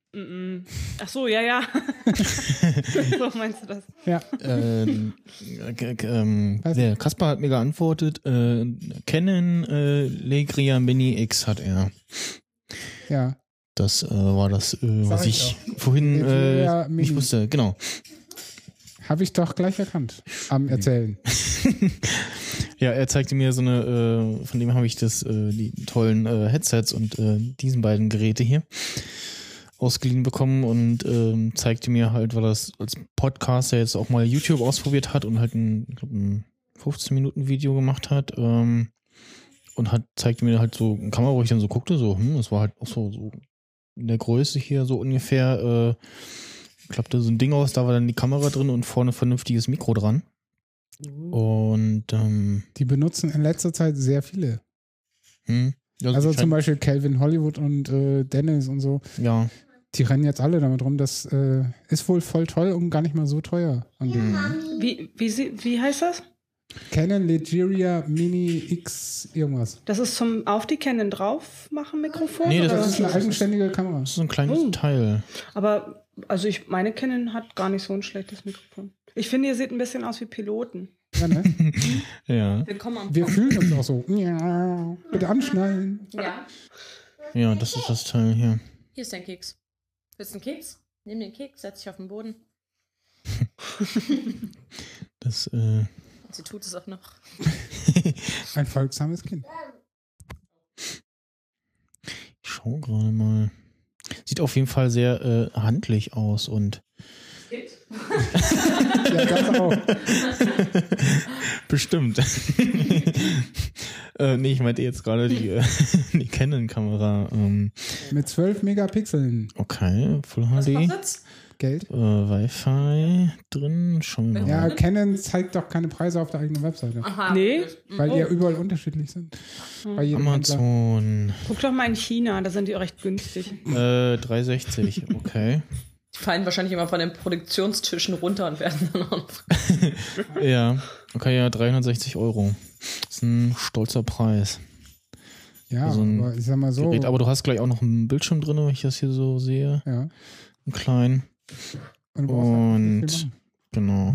Ach so, ja, ja. so meinst du das? Ja. ähm, äh, äh, ähm, der Kaspar hat mir geantwortet, äh, Canon äh, Legria Mini X hat er. Ja. Das äh, war das, äh, was ich ich vorhin äh, nicht wusste. Genau. Habe ich doch gleich erkannt. Am Erzählen. Ja, er zeigte mir so eine, äh, von dem habe ich das, äh, die tollen äh, Headsets und äh, diesen beiden Geräte hier ausgeliehen bekommen und ähm, zeigte mir halt, weil er das als Podcaster jetzt auch mal YouTube ausprobiert hat und halt ein, glaub, ein 15 Minuten Video gemacht hat ähm, und hat zeigte mir halt so eine Kamera, wo ich dann so guckte, so, hm, das war halt auch so, so in der Größe hier so ungefähr, äh, klappte so ein Ding aus, da war dann die Kamera drin und vorne vernünftiges Mikro dran. Und ähm, Die benutzen in letzter Zeit sehr viele. hm, Also scheint- zum Beispiel Calvin Hollywood und äh, Dennis und so. Ja, Die rennen jetzt alle damit rum. Das äh, ist wohl voll toll und gar nicht mal so teuer. angeblich. Wie, wie, sie, wie heißt das? Canon Legeria Mini X irgendwas. Das ist zum auf die Canon drauf machen Mikrofon? Nee, das oder? Das ist eine eigenständige Kamera. das ist so ein kleines Oh. Teil. Aber also ich meine Canon hat gar nicht so ein schlechtes Mikrofon. Ich finde, ihr seht ein bisschen aus wie Piloten. Ja, ne? Ja. Willkommen am Wir fühlen uns auch so. Ja, bitte anschnallen. Ja. Ja, das ist das Teil hier. Hier ist dein Keks. Willst du einen Keks? Nimm den Keks, setz dich auf den Boden. Das, äh, Und sie tut es auch noch. Ein folgsames Kind. ich schau gerade mal. Sieht auf jeden Fall sehr äh, handlich aus und Ja, das auch. bestimmt. äh, nee, ich meinte jetzt gerade die, äh, die Canon-Kamera. Ähm, Mit 12 Megapixeln. okay, Full Was HD. kostet's? Geld. Äh, Wi-Fi drin. Schauen wir mal. Ja, Canon zeigt doch keine Preise auf der eigenen Webseite. Aha. Nee. Weil die ja überall unterschiedlich sind. Bei jedem Händler. Amazon. Guck doch mal in China, da sind die auch recht günstig. Äh, 360, okay. Die fallen wahrscheinlich immer von den Produktionstischen runter und werden dann auch noch. ja, okay, ja, 360 Euro. Das ist ein stolzer Preis. Ja, So ein aber ich sag mal so. Gerät, aber du hast gleich auch noch einen Bildschirm drin, wenn ich das hier so sehe. ja. Einen kleinen. Und, genau.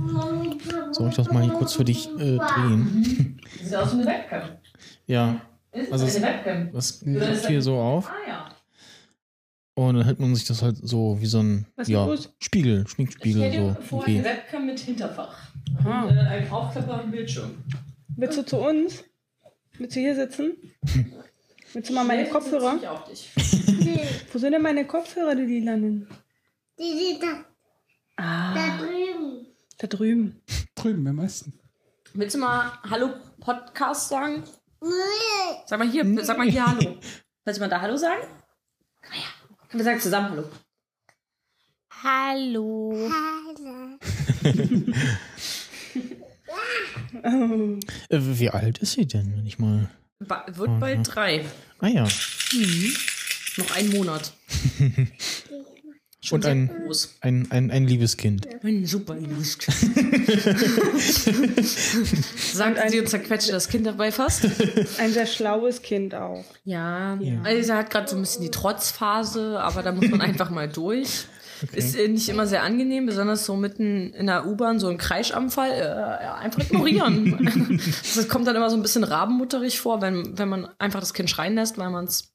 Soll ich das mal hier kurz für dich äh, drehen? Sieht aus wie eine Webcam. Ja, Ist Also es- Webcam. das klappt hier so auf. Ah ja. Und dann hält man sich das halt so wie so ein ja? Spiegel, Ich Schminkspiegel so. vor, irgendwie. eine Webcam mit Hinterfach. Ah. Und äh, ein aufklappbaren Bildschirm. Willst du zu uns? Willst du hier sitzen? Willst du mal meine Kopfhörer? Ich auf dich. Wo sind denn meine Kopfhörer, die lilanen? Die, die da, Ah, da drüben. da drüben. Drüben im Osten. Willst du mal Hallo Podcast sagen? Nee. Sag mal hier, sag mal hier Hallo. Willst du mal da Hallo sagen? Komm her. Wir sagen zusammen Hallo. Hallo. Hallo. Oh. Äh, wie alt ist sie denn, wenn ich mal. Ba wird bald drei. Ah ja. Noch einen Monat. Schon Und ein, ein, ein, ein liebes Kind. Ein super liebes Kind. Sagt sie und zerquetscht das Kind dabei fast. Ein sehr schlaues Kind auch. Ja, also sie hat gerade so ein bisschen die Trotzphase, aber da muss man einfach mal durch. Ist äh, nicht immer sehr angenehm, besonders so mitten in der U-Bahn, so ein Kreischanfall, äh, ja, einfach ignorieren. Das kommt dann immer so ein bisschen rabenmutterig vor, wenn, wenn man einfach das Kind schreien lässt, weil man es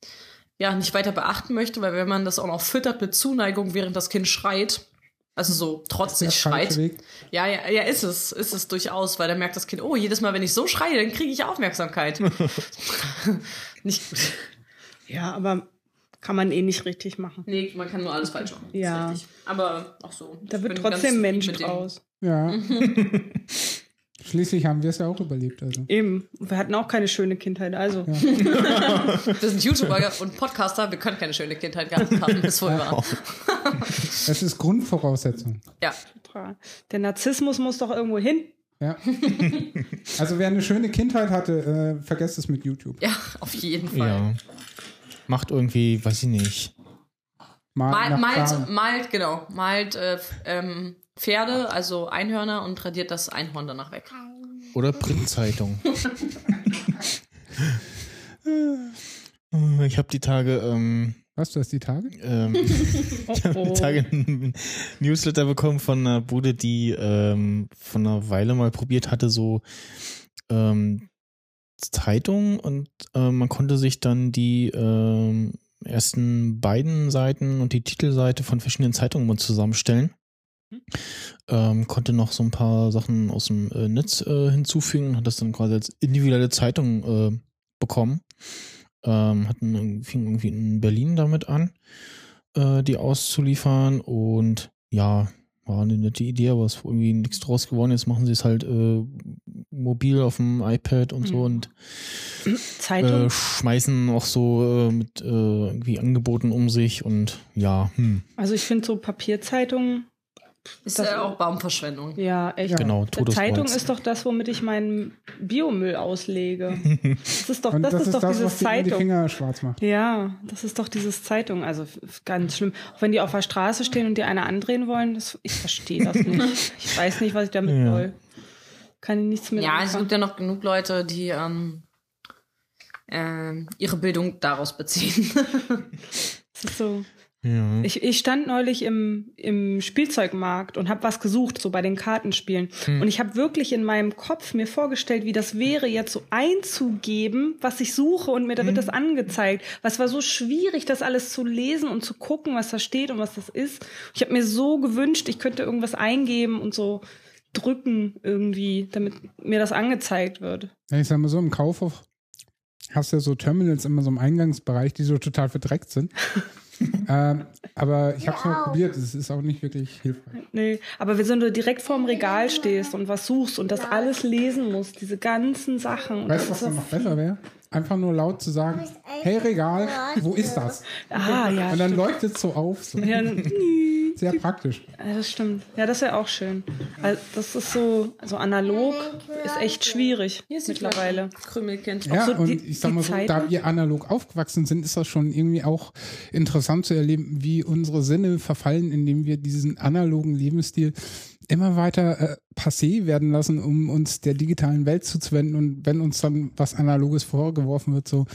ja nicht weiter beachten möchte, weil wenn man das auch noch füttert mit Zuneigung, während das Kind schreit, also so trotzig schreit, ja, ja, ja, ist es, ist es durchaus, weil dann merkt das Kind, oh, jedes Mal, wenn ich so schreie, dann kriege ich Aufmerksamkeit. nicht gut. Ja, aber kann man eh nicht richtig machen. Nee, man kann nur alles falsch machen. Ja. richtig. Aber auch so. Da wird trotzdem Mensch draus. Ja. Schließlich haben wir es ja auch überlebt. Also. Eben. Wir hatten auch keine schöne Kindheit, also. Wir sind YouTuber und Podcaster, wir können keine schöne Kindheit gehabt haben, ist wohl wahr. Es ist Grundvoraussetzung. Ja. Der Narzissmus muss doch irgendwo hin. Ja. Also wer eine schöne Kindheit hatte, äh, vergesst es mit YouTube. Ja, auf jeden Fall. Ja. Macht irgendwie, weiß ich nicht. Mal malt, Plan. malt, genau, malt äh, ähm, Pferde, also Einhörner und radiert das Einhorn danach weg. Oder Printzeitung. ich habe die Tage, ähm, Was, du hast die Tage? ähm, ich habe Oh. die Tage einen Newsletter bekommen von einer Bude, die ähm, von einer Weile mal probiert hatte, so ähm, Zeitung und äh, man konnte sich dann die ähm, ersten beiden Seiten und die Titelseite von verschiedenen Zeitungen zusammenstellen. Ähm, konnte noch so ein paar Sachen aus dem äh, Netz äh, hinzufügen und hat das dann quasi als individuelle Zeitung äh, bekommen. Ähm, hatten, fing irgendwie in Berlin damit an, äh, die auszuliefern und ja, war eine nette Idee, aber es ist irgendwie nichts draus geworden. Jetzt machen sie es halt äh, mobil auf dem iPad und so Mhm. und Zeitung. äh, schmeißen auch so mit irgendwie Angeboten um sich und ja, hm, Also ich finde so Papierzeitungen, Ist Das- ja auch Baumverschwendung. ja, echt. Genau. Zeitung ist doch das, womit ich meinen Biomüll auslege. Das ist doch, Und das, ist doch das, dieses die Zeitung. Finger schwarz macht. Ja, das ist doch dieses Zeitung. Also ganz schlimm. Auch wenn die auf der Straße stehen und die eine andrehen wollen, das, ich verstehe das nicht. Ich weiß nicht, was ich damit Ja. soll. Kann ich nichts mit Ja, es anfangen. gibt ja noch genug Leute, die ähm, ähm, ihre Bildung daraus beziehen. Das ist so. Ja. Ich, ich stand neulich im, im Spielzeugmarkt und habe was gesucht, so bei den Kartenspielen. Und ich habe wirklich in meinem Kopf mir vorgestellt, wie das wäre, jetzt so einzugeben, was ich suche und mir da wird das angezeigt. Was war so schwierig, das alles zu lesen und zu gucken, was da steht und was das ist. Ich habe mir so gewünscht, ich könnte irgendwas eingeben und so drücken irgendwie, damit mir das angezeigt wird. Ja, ich sag mal so, im Kaufhof hast du ja so Terminals immer so im Eingangsbereich, die so total verdreckt sind. ähm, aber ich habe es mal probiert, es ist auch nicht wirklich hilfreich. Nee, aber wenn du direkt vorm Regal stehst und was suchst und das alles lesen musst, diese ganzen Sachen. Weißt du, das was dann noch besser wäre? Einfach nur laut zu sagen, hey Regal, wo ist das? Ah, ja. Und dann stimmt. leuchtet es so auf. So. ja. Sehr praktisch. Ja, das stimmt. Ja, das wäre auch schön. Weil das ist so, so analog ist echt schwierig Hier ist mittlerweile. Krümelkind. Ja, so und die- ich sag mal so, Zeiten? da wir analog aufgewachsen sind, ist das schon irgendwie auch interessant zu erleben, wie unsere Sinne verfallen, indem wir diesen analogen Lebensstil immer weiter äh, passé werden lassen, um uns der digitalen Welt zuzuwenden. Und wenn uns dann was Analoges vorgeworfen wird, so,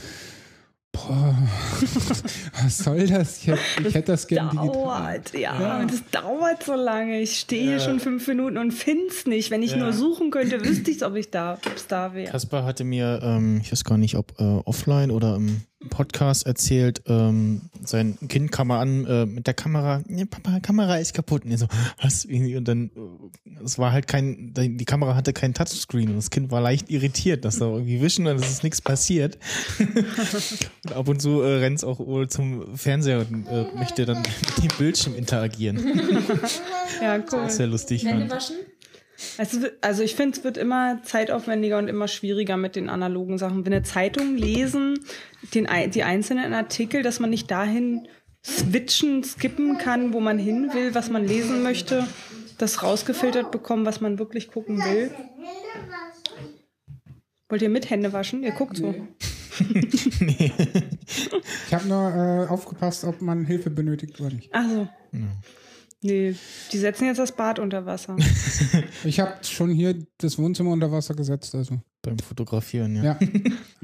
boah, was soll das jetzt? Ich hätte das gerne digital. Dauert, ja, das dauert so lange. Ich stehe hier schon fünf Minuten und find's nicht. Wenn ich Ja. nur suchen könnte, wüsste ich, ob ich da, ob's da wäre. Kaspar hatte mir, ähm, ich weiß gar nicht, ob äh, offline oder im Podcast erzählt, ähm, sein Kind kam mal an äh, mit der Kamera, nee, Papa, Kamera ist kaputt. Und, so, was? Und dann, äh, es war halt kein, die Kamera hatte kein Touchscreen und das Kind war leicht irritiert, dass da irgendwie wischen und es ist nichts passiert. und ab und zu äh, rennt es auch wohl zum Fernseher und äh, möchte dann mit dem Bildschirm interagieren. Ja, cool. Sehr lustig. Hände waschen? Es wird, also ich finde, es wird immer zeitaufwendiger und immer schwieriger mit den analogen Sachen. Wenn eine Zeitung lesen, den, die einzelnen Artikel, dass man nicht dahin switchen, skippen kann, wo man hin will, was man lesen möchte, das rausgefiltert bekommen, was man wirklich gucken will. Wollt ihr mit Hände waschen? Ihr guckt so. Ich habe nur äh, aufgepasst, ob man Hilfe benötigt oder nicht. Ach so. Nee, die setzen jetzt das Bad unter Wasser. Ich habe schon hier das Wohnzimmer unter Wasser gesetzt, also. Beim Fotografieren, ja. Ja,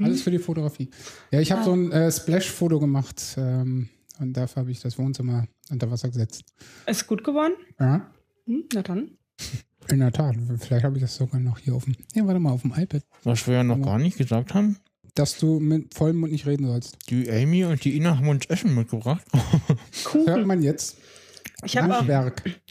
alles für die Fotografie. Ja, ich habe so ein äh, Splash-Foto gemacht ähm, und dafür habe ich das Wohnzimmer unter Wasser gesetzt. Ist gut geworden? Ja, Hm, na dann. in der Tat. Vielleicht habe ich das sogar noch hier auf dem. Ja, warte mal, auf dem iPad. Was wir ja noch gar nicht gesagt haben, Dass du mit vollem Mund nicht reden sollst. die Amy und die Ina haben uns Essen mitgebracht. Hört Kuchen. man jetzt? Ich habe auch,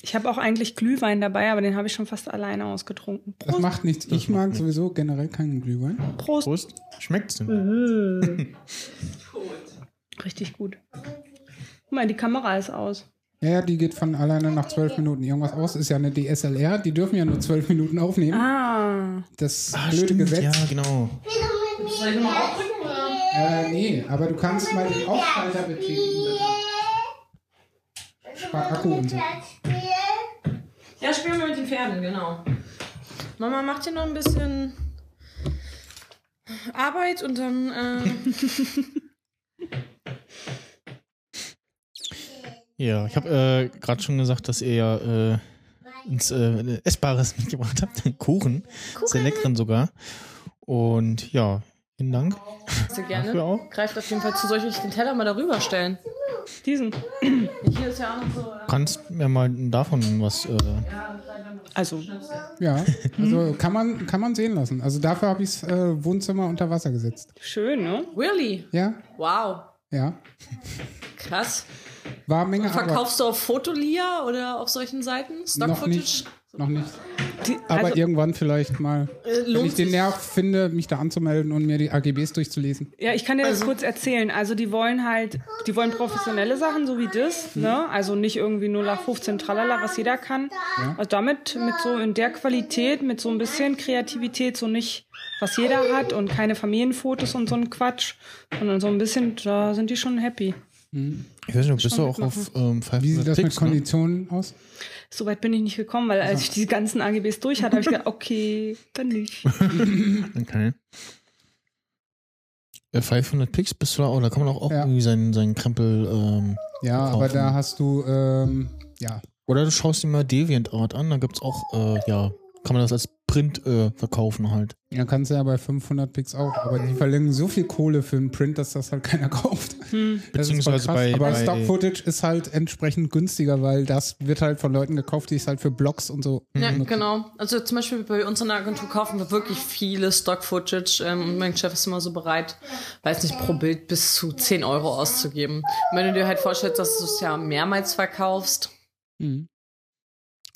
ich hab auch eigentlich Glühwein dabei, aber den habe ich schon fast alleine ausgetrunken. Das Prost. macht nichts. Ich mag sowieso generell keinen Glühwein. Prost. Prost. Schmeckt's denn? Richtig gut. Guck mal, die Kamera ist aus. Ja, ja, die geht von alleine nach zwölf Minuten irgendwas aus. Ist ja eine DSLR. Die dürfen ja nur zwölf Minuten aufnehmen. Ah. Das Ah, blöde stimmt, Gesetz. ja, genau. Äh, nee, aber du kannst mal den Aufschalter betätigen. Spart Akku und so. Ja, spielen wir mit den Pferden, genau. Mama macht hier noch ein bisschen Arbeit und dann. Äh, Ja, ich habe äh, gerade schon gesagt, dass ihr ja äh, uns äh, Essbares mitgebracht habt. Kuchen. Sehr leckeren sogar. Und ja, vielen Dank. sehr gerne. Dafür auch. Greift auf jeden Fall zu. Soll ich den Teller mal darüber stellen? Diesen. Hier ist ja auch noch so. Du kannst mir mal davon was. Äh, Also, Ja, also kann man, kann man sehen lassen. Also dafür habe ich das äh, Wohnzimmer unter Wasser gesetzt. schön, ne? Really? Ja, Wow. ja. Krass. War Menge Arbeit. Verkaufst du auf Fotolia oder auf solchen Seiten? Stock Noch Footage? nicht. Noch nicht. Die, Aber also, irgendwann vielleicht mal, Äh, wenn ich den. Nerv finde, mich da anzumelden und mir die AGBs durchzulesen. ja, ich kann dir das Also- kurz erzählen. Also, die wollen halt, die wollen professionelle Sachen, so wie das, Mhm. ne? Also nicht irgendwie 0 nach 15 tralala, was jeder kann. Ja. Also damit, mit so in der Qualität, mit so ein bisschen Kreativität, so nicht, was jeder hat und keine Familienfotos und so ein Quatsch, sondern so ein bisschen, da sind die schon happy. Ich weiß nicht, bist du auch auf ähm, 500 Wie sieht das mit Picks, ne? Konditionen aus? Soweit bin ich nicht gekommen, weil als ich die ganzen AGBs durch hatte, habe ich gedacht, okay, dann nicht. Okay. Äh, 500 Picks bist du da, oder kann man auch, auch Ja. irgendwie seinen, seinen Krempel, ähm, Ja, Kaufen. aber da hast du, ähm, ja, oder du schaust dir mal DeviantArt an, da gibt's auch, äh, ja, kann man das als Print äh, verkaufen halt. ja, kannst du ja bei 500 Pix auch. Aber die verlangen so viel Kohle für einen Print, dass das halt keiner kauft. Das ist voll Beziehungsweise krass. bei- Aber bei- Stock-Footage ist halt entsprechend günstiger, weil das wird halt von Leuten gekauft, die es halt für Blogs und so Ja, benutzen. genau. Also zum Beispiel bei uns in der Agentur kaufen wir wirklich viele Stock-Footage ähm, und mein Chef ist immer so bereit, weiß nicht, pro Bild bis zu 10 Euro auszugeben. Und wenn du dir halt vorstellst, dass du es ja mehrmals verkaufst, Mhm.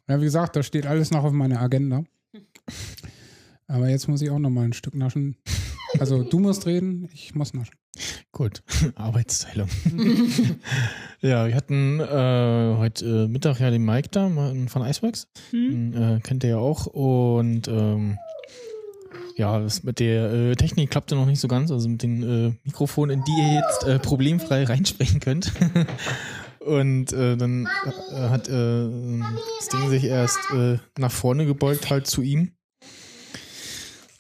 Ja, wie gesagt, das steht alles noch auf meiner Agenda. Aber jetzt muss ich auch noch mal ein Stück naschen. Also du musst reden, ich muss naschen. Gut, Arbeitsteilung. ja, wir hatten äh, heute äh, Mittag ja den Mike da von Iceworks. Den, äh, kennt ihr ja auch. Und ähm, ja, das mit der äh, Technik klappte noch nicht so ganz, also mit den äh, Mikrofonen, in die ihr jetzt äh, problemfrei reinsprechen könnt. Und äh, dann äh, hat äh, das Ding sich erst äh, nach vorne gebeugt, halt zu ihm.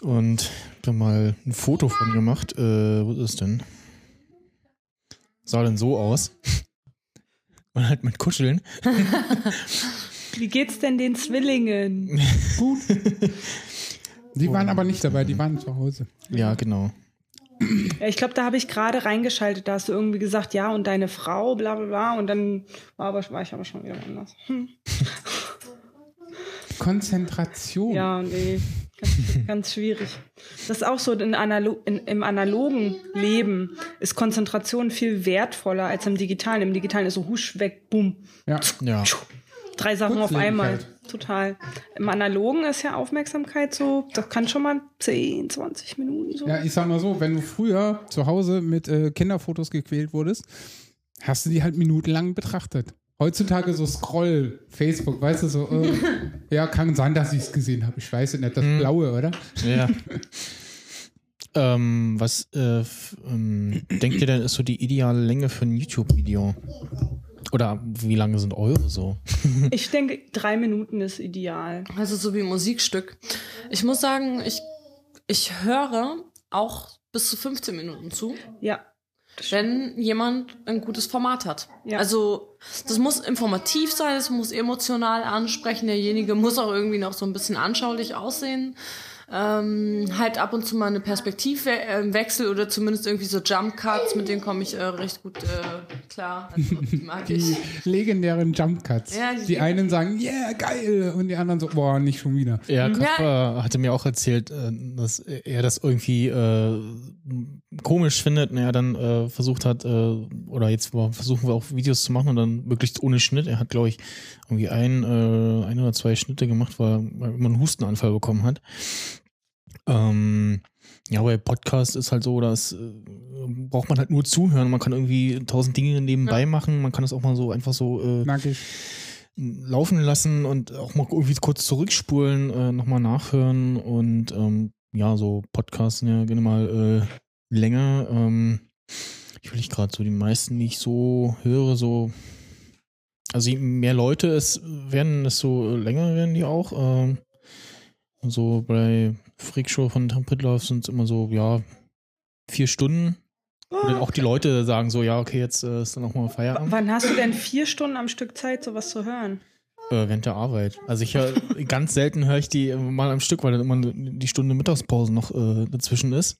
Und hab da mal ein Foto von gemacht. Äh, wo ist es denn? Sah dann so aus. Und halt mit Kuscheln. Wie geht's denn den Zwillingen? Die waren aber nicht dabei, die waren zu Hause. Ja, genau. Ja, ich glaube, da habe ich gerade reingeschaltet. Da hast du irgendwie gesagt, ja, und deine Frau, bla bla bla. Und dann war, aber, war ich aber schon wieder anders. Hm. Konzentration. Ja, nee, ganz, ganz schwierig. Das ist auch so, in Analo in, im analogen Leben ist Konzentration viel wertvoller als im digitalen. Im digitalen ist so husch, weg, bumm. Ja. Ja. Drei Sachen auf einmal. Total. Im analogen ist ja Aufmerksamkeit so, das kann schon mal 10, 20 Minuten so. Ja, ich sag mal so, wenn du früher zu Hause mit äh, Kinderfotos gequält wurdest, hast du die halt minutenlang betrachtet. Heutzutage so Scroll, Facebook, weißt du, so, äh, ja, kann sein, dass ich es gesehen habe. Ich weiß es nicht, das Blaue, oder? Ja. ähm, was äh, ähm, denkt ihr denn ist so die ideale Länge für ein YouTube-Video? Oder wie lange sind eure so? Ich denke, drei Minuten ist ideal. also so wie ein Musikstück. Ich muss sagen, ich, ich höre auch bis zu 15 Minuten zu. Ja. Wenn jemand ein gutes Format hat. Ja. Also das muss informativ sein, es muss emotional ansprechen, derjenige muss auch irgendwie noch so ein bisschen anschaulich aussehen. Ähm, halt ab und zu mal eine Perspektivwechsel oder zumindest irgendwie so Jump Cuts, mit denen komme ich äh, recht gut äh, klar. Also, die mag ich. Die legendären Jump Cuts. Ja, die- die einen sagen, yeah, geil. Und die anderen so, boah, nicht schon wieder. Ja, Kaspar hatte mir auch erzählt, äh, dass er das irgendwie äh, komisch findet und er dann äh, versucht hat, äh, oder jetzt versuchen wir auch Videos zu machen und dann möglichst ohne Schnitt. Er hat, glaube ich, irgendwie ein, äh, ein oder zwei Schnitte gemacht, weil, weil man einen Hustenanfall bekommen hat. Ähm, ja, bei Podcast ist halt so, dass äh, braucht man halt nur zuhören. Man kann irgendwie tausend Dinge nebenbei machen. Man kann es auch mal so einfach so äh, laufen lassen und auch mal irgendwie kurz zurückspulen, äh, nochmal nachhören und ähm, ja, so Podcasts ja gerne mal äh, länger. Ähm, ich will nicht gerade so die meisten, ich so höre, so also je mehr Leute es werden, desto länger werden die auch. Ähm, so bei Freakshow von Tom Pritloff sind es immer so, ja, vier Stunden. Und dann auch die Leute sagen so, ja, okay, jetzt äh, ist dann auch mal Feierabend. Wann hast du denn vier Stunden am Stück Zeit, sowas zu hören? Äh, während der Arbeit. Also ich höre ganz selten höre ich die äh, mal am Stück, weil dann immer die Stunde Mittagspause noch äh, dazwischen ist.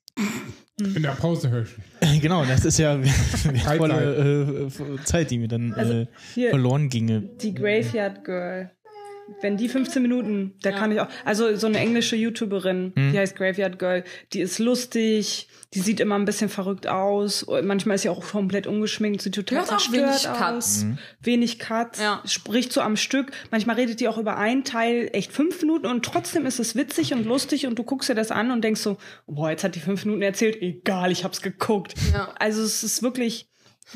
In der Pause höre ich. genau, das ist ja wertvolle äh, Zeit, die mir dann Also, äh, hier- verloren ginge. Die Graveyard Girl. Wenn die 15 Minuten, da Ja. kann ich auch, also so eine englische YouTuberin, Hm. die heißt Graveyard Girl, die ist lustig, die sieht immer ein bisschen verrückt aus, manchmal ist sie auch komplett ungeschminkt, sieht total zerstört wenig aus. Cuts. Wenig Cuts, Ja. spricht so am Stück. Manchmal redet die auch über einen Teil echt fünf Minuten und trotzdem ist es witzig und lustig und du guckst dir das an und denkst so, boah, jetzt hat die fünf Minuten erzählt, egal, ich hab's geguckt. Ja. Also es ist wirklich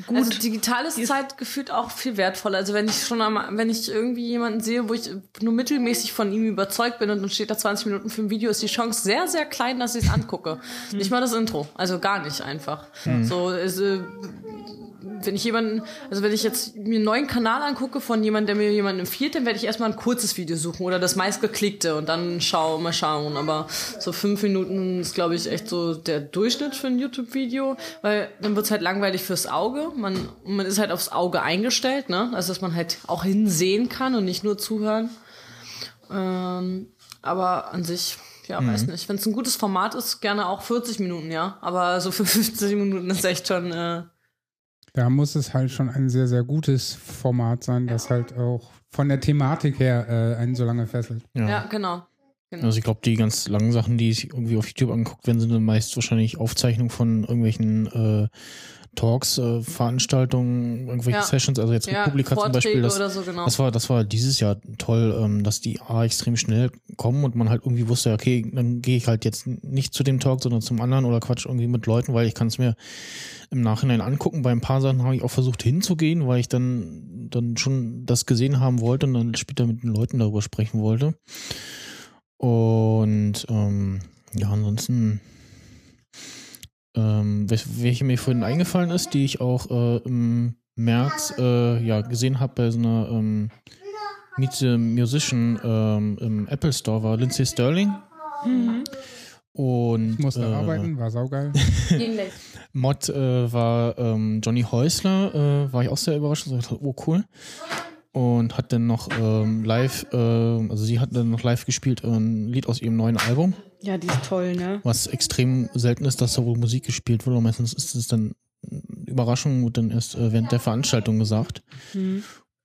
gut. Also digital ist Zeit gefühlt auch viel wertvoller. Also wenn ich schon am, wenn ich irgendwie jemanden sehe, wo ich nur mittelmäßig von ihm überzeugt bin und dann steht da 20 Minuten für ein Video, ist die Chance sehr, sehr klein, dass ich es angucke. Nicht mal das Intro. Also gar nicht einfach. So, ist, äh, wenn ich jemanden, also wenn ich jetzt mir einen neuen Kanal angucke von jemandem, der mir jemanden empfiehlt, dann werde ich erstmal ein kurzes Video suchen oder das meistgeklickte und dann schau, mal schauen. Aber so fünf Minuten ist, glaube ich, echt so der Durchschnitt für ein YouTube-Video, weil dann wird's halt langweilig fürs Auge. Man, man ist halt aufs Auge eingestellt, ne? Also dass man halt auch hinsehen kann und nicht nur zuhören. Ähm, aber an sich, ja, weiß nicht. Wenn es ein gutes Format ist, gerne auch 40 Minuten, ja. Aber so für 50 Minuten ist echt schon äh, Da muss es halt schon ein sehr, sehr gutes Format sein, das halt auch von der Thematik her äh, einen so lange fesselt. Ja. Ja, genau. Genau. Also ich glaube, die ganz langen Sachen, die ich irgendwie auf YouTube angeguckt werden, sind dann meist wahrscheinlich Aufzeichnungen von irgendwelchen äh, Talks, äh, Veranstaltungen, irgendwelche Ja. Sessions, also jetzt ja, Republika zum Vorträge Beispiel. Das, so, genau. das war, das war dieses Jahr toll, ähm, dass die A extrem schnell kommen und man halt irgendwie wusste, okay, dann gehe ich halt jetzt nicht zu dem Talk, sondern zum anderen oder quatsch irgendwie mit Leuten, weil ich kann es mir im Nachhinein angucken. Bei ein paar Sachen habe ich auch versucht hinzugehen, weil ich dann, dann schon das gesehen haben wollte und dann später mit den Leuten darüber sprechen wollte. Und ähm, ja, ansonsten, ähm, wel- welche mir vorhin eingefallen ist, die ich auch äh, im März äh, ja, gesehen habe bei so einer ähm, Meet the Musician ähm, im Apple Store, war Lindsay Sterling. Und Ich musste äh, arbeiten, war saugeil. Mod äh, war ähm, Johnny Häusler, äh, war ich auch sehr überrascht und sagte, oh cool. Und hat dann noch ähm, live, äh, also sie hat dann noch live gespielt, äh, ein Lied aus ihrem neuen Album, Ja, die ist toll, ne? was extrem selten ist, dass da wohl Musik gespielt wird. Und meistens ist es dann Überraschung und dann erst äh, während der Veranstaltung gesagt.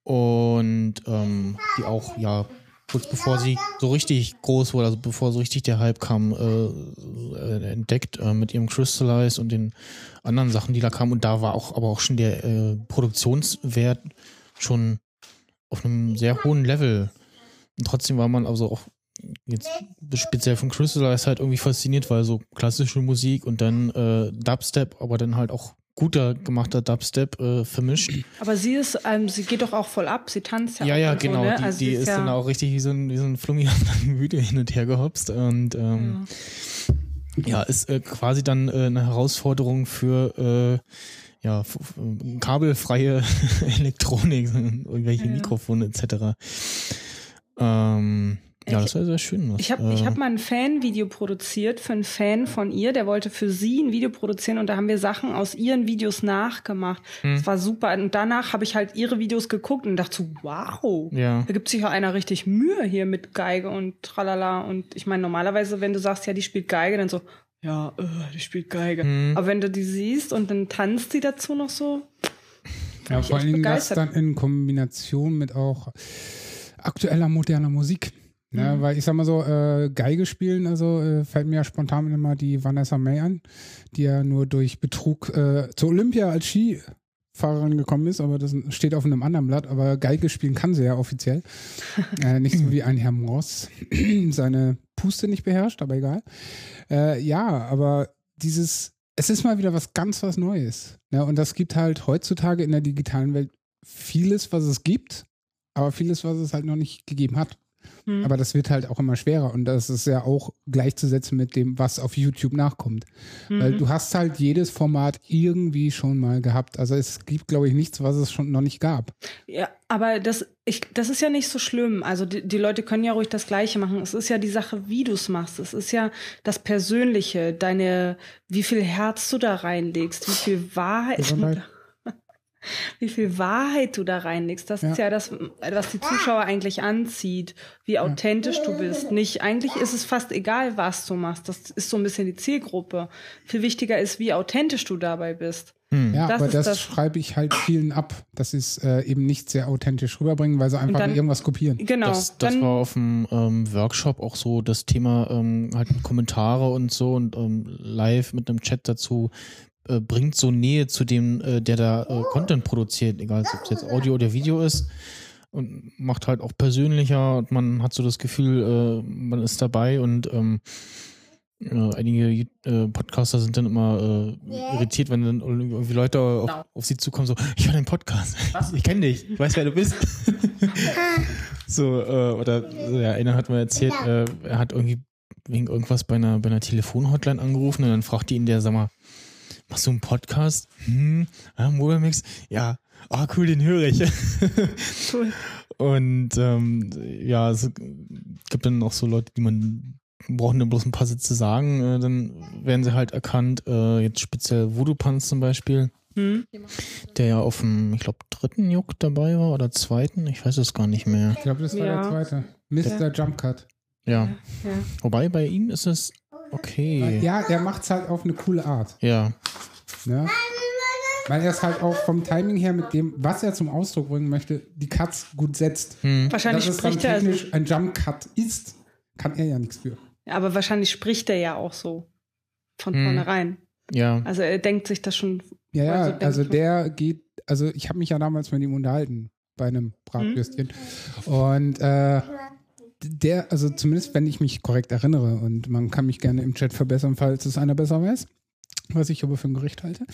Und ähm, die auch, ja, kurz bevor sie so richtig groß wurde, also bevor so richtig der Hype kam, äh, äh, entdeckt äh, mit ihrem Crystallize und den anderen Sachen, die da kamen. Und da war auch aber auch schon der äh, Produktionswert schon auf einem sehr hohen Level. Und trotzdem war man also auch jetzt speziell von Crystallize halt irgendwie fasziniert, weil so klassische Musik und dann äh, Dubstep, aber dann halt auch guter gemachter Dubstep äh, vermischt. Aber sie ist, ähm, sie geht doch auch voll ab, sie tanzt ja Ja, ja, genau. So, ne? Die, also die ist ja, dann auch richtig wie so ein, wie so ein Flummi auf einer Müde hin und her gehopst. Und ähm, ja, ist äh, quasi dann äh, eine Herausforderung für äh, ja, kabelfreie Elektronik, irgendwelche Ja. Mikrofone etc. Ähm, ja, Ich- das war sehr schön. Was, Ich habe ich äh, hab mal ein Fan-Video produziert für einen Fan von ihr, der wollte für sie ein Video produzieren und da haben wir Sachen aus ihren Videos nachgemacht. Hm. Das war super. Und danach habe ich halt ihre Videos geguckt und dachte so, wow, Ja. da gibt sich ja einer richtig Mühe hier mit Geige und tralala. Und ich meine, normalerweise, wenn du sagst, ja, die spielt Geige, dann so, ja, äh, die spielt Geige. Hm. Aber wenn du die siehst und dann tanzt sie dazu noch so, Ja, vor Dingen das dann in Kombination mit auch aktueller moderner Musik. Ne, Mhm. Weil ich sag mal so, äh, Geige spielen, also äh, fällt mir ja spontan immer die Vanessa May an, die ja nur durch Betrug äh, zur Olympia als Skifahrerin gekommen ist, aber das steht auf einem anderen Blatt, aber Geige spielen kann sie ja offiziell. äh, nicht so wie ein Herr Moss seine Puste nicht beherrscht, aber egal. Äh, ja, aber dieses, es ist mal wieder was ganz was Neues. Ne? Und das gibt halt heutzutage in der digitalen Welt vieles, was es gibt, aber vieles, was es halt noch nicht gegeben hat. Hm. Aber das wird halt auch immer schwerer und das ist ja auch gleichzusetzen mit dem, was auf YouTube nachkommt. Weil Mhm. du hast halt jedes Format irgendwie schon mal gehabt. Also es gibt, glaube ich, nichts, was es schon noch nicht gab. Ja, aber das, ich, das ist ja nicht so schlimm. Also die, die Leute können ja ruhig das Gleiche machen. Es ist ja die Sache, wie du es machst. Es ist ja das Persönliche, deine, wie viel Herz du da reinlegst, wie viel Wahrheit, Gesundheit. Wie viel Wahrheit du da reinlegst. Das ist Ja. ja das, was die Zuschauer eigentlich anzieht, wie authentisch du bist. Nicht, eigentlich ist es fast egal, was du machst. Das ist so ein bisschen die Zielgruppe. Viel wichtiger ist, wie authentisch du dabei bist. hm. Ja, Das aber das, das- schreibe ich halt vielen ab, dass sie es äh, eben nicht sehr authentisch rüberbringen, weil sie einfach dann- irgendwas kopieren. Genau. Das, das dann, war auf dem ähm, Workshop auch so das Thema, ähm, halt Kommentare und so und ähm, live mit einem Chat dazu äh, bringt so Nähe zu dem, äh, der da äh, Content produziert, egal ob es jetzt Audio oder Video ist und macht halt auch persönlicher und man hat so das Gefühl, äh, man ist dabei und ähm, äh, einige äh, Podcaster sind dann immer äh, irritiert, wenn dann irgendwie Leute auf, Genau. auf sie zukommen, so, ich höre den Podcast, ich kenne dich, ich weiß, wer du bist. so, äh, oder ja, einer hat mir erzählt, äh, er hat irgendwie wegen irgendwas bei einer, bei einer Telefonhotline angerufen und dann fragte ihn der, sag mal, machst du einen Podcast? Hm, ja, Mobile Ja, ah, cool, den höre ich. Cool. Und ähm, ja, es gibt dann auch so Leute, die man brauchen dann bloß ein paar Sätze sagen, äh, dann werden sie halt erkannt. Äh, jetzt speziell Voodoo Punch zum Beispiel, hm? der ja auf dem, ich glaube, dritten Juck dabei war oder zweiten, ich weiß es gar nicht mehr. Ich glaube, das war Ja. der zweite. Mr. Jump Cut. Ja. Ja. Wobei bei ihm ist es okay. Ja, er macht es halt auf eine coole Art. Ja. Ne? weil er es halt auch vom Timing her mit dem, was er zum Ausdruck bringen möchte, die Cuts gut setzt. Wahrscheinlich Dass es dann spricht er, also, technisch ein Jump Cut ist, kann er ja nichts für. ja, aber wahrscheinlich spricht er ja auch so von Hm. vornherein. Ja. Also er denkt sich das schon. Ja, ja, Also, also der geht, also ich habe mich ja damals mit ihm unterhalten bei einem Bratwürstchen. Und äh, der, also zumindest wenn ich mich korrekt erinnere und man kann mich gerne im Chat verbessern, falls es einer besser weiß, was ich aber für ein Gericht halte.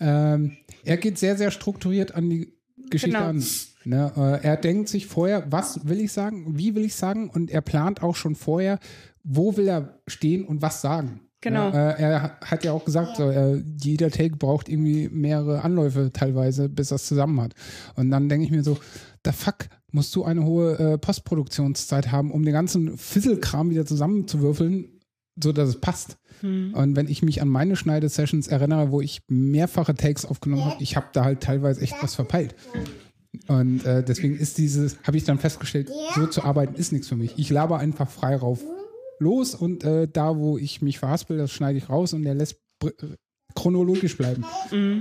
Ähm, er geht sehr, sehr strukturiert an die Geschichte Genau. an. Ne? Äh, er denkt sich vorher, was will ich sagen, wie will ich sagen und er plant auch schon vorher, wo will er stehen und was sagen. Genau. Ja, äh, er hat ja auch gesagt, so, äh, jeder Take braucht irgendwie mehrere Anläufe teilweise, bis das zusammen hat. Und dann denke ich mir so, the fuck, musst du eine hohe äh, Postproduktionszeit haben, um den ganzen Fisselkram wieder zusammenzuwürfeln, so dass es passt. Hm. Und wenn ich mich an meine Schneidesessions erinnere, wo ich mehrfache Takes aufgenommen habe, ich habe da halt teilweise echt was verpeilt. Und äh, deswegen ist dieses, habe ich dann festgestellt, so zu arbeiten ist nichts für mich. Ich laber einfach frei rauf los und äh, da, wo ich mich verhaspel, das schneide ich raus und der lässt äh, chronologisch bleiben.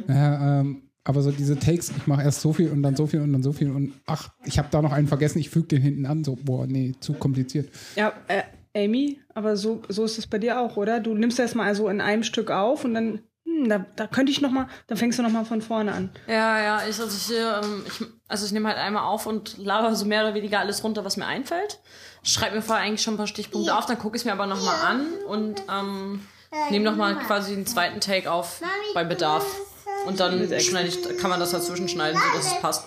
Ja, ähm, aber so diese Takes, ich mache erst so viel und dann so viel und dann so viel und ach, ich habe da noch einen vergessen, ich füge den hinten an, so, boah, nee, zu kompliziert. Ja, äh, Amy, aber so, so ist es bei dir auch, oder? Du nimmst erst mal also in einem Stück auf und dann, hm, da, da könnte ich noch mal, dann fängst du noch mal von vorne an. Ja, ja, ich, also ich, ähm, ich, also ich nehme halt einmal auf und laber so mehr oder weniger alles runter, was mir einfällt. Schreibe mir vorher eigentlich schon ein paar Stichpunkte auf, dann gucke ich es mir aber nochmal an und ähm, nehme nochmal quasi den zweiten Take auf bei Bedarf. Und dann schneide ich, kann man das dazwischen schneiden, sodass es passt.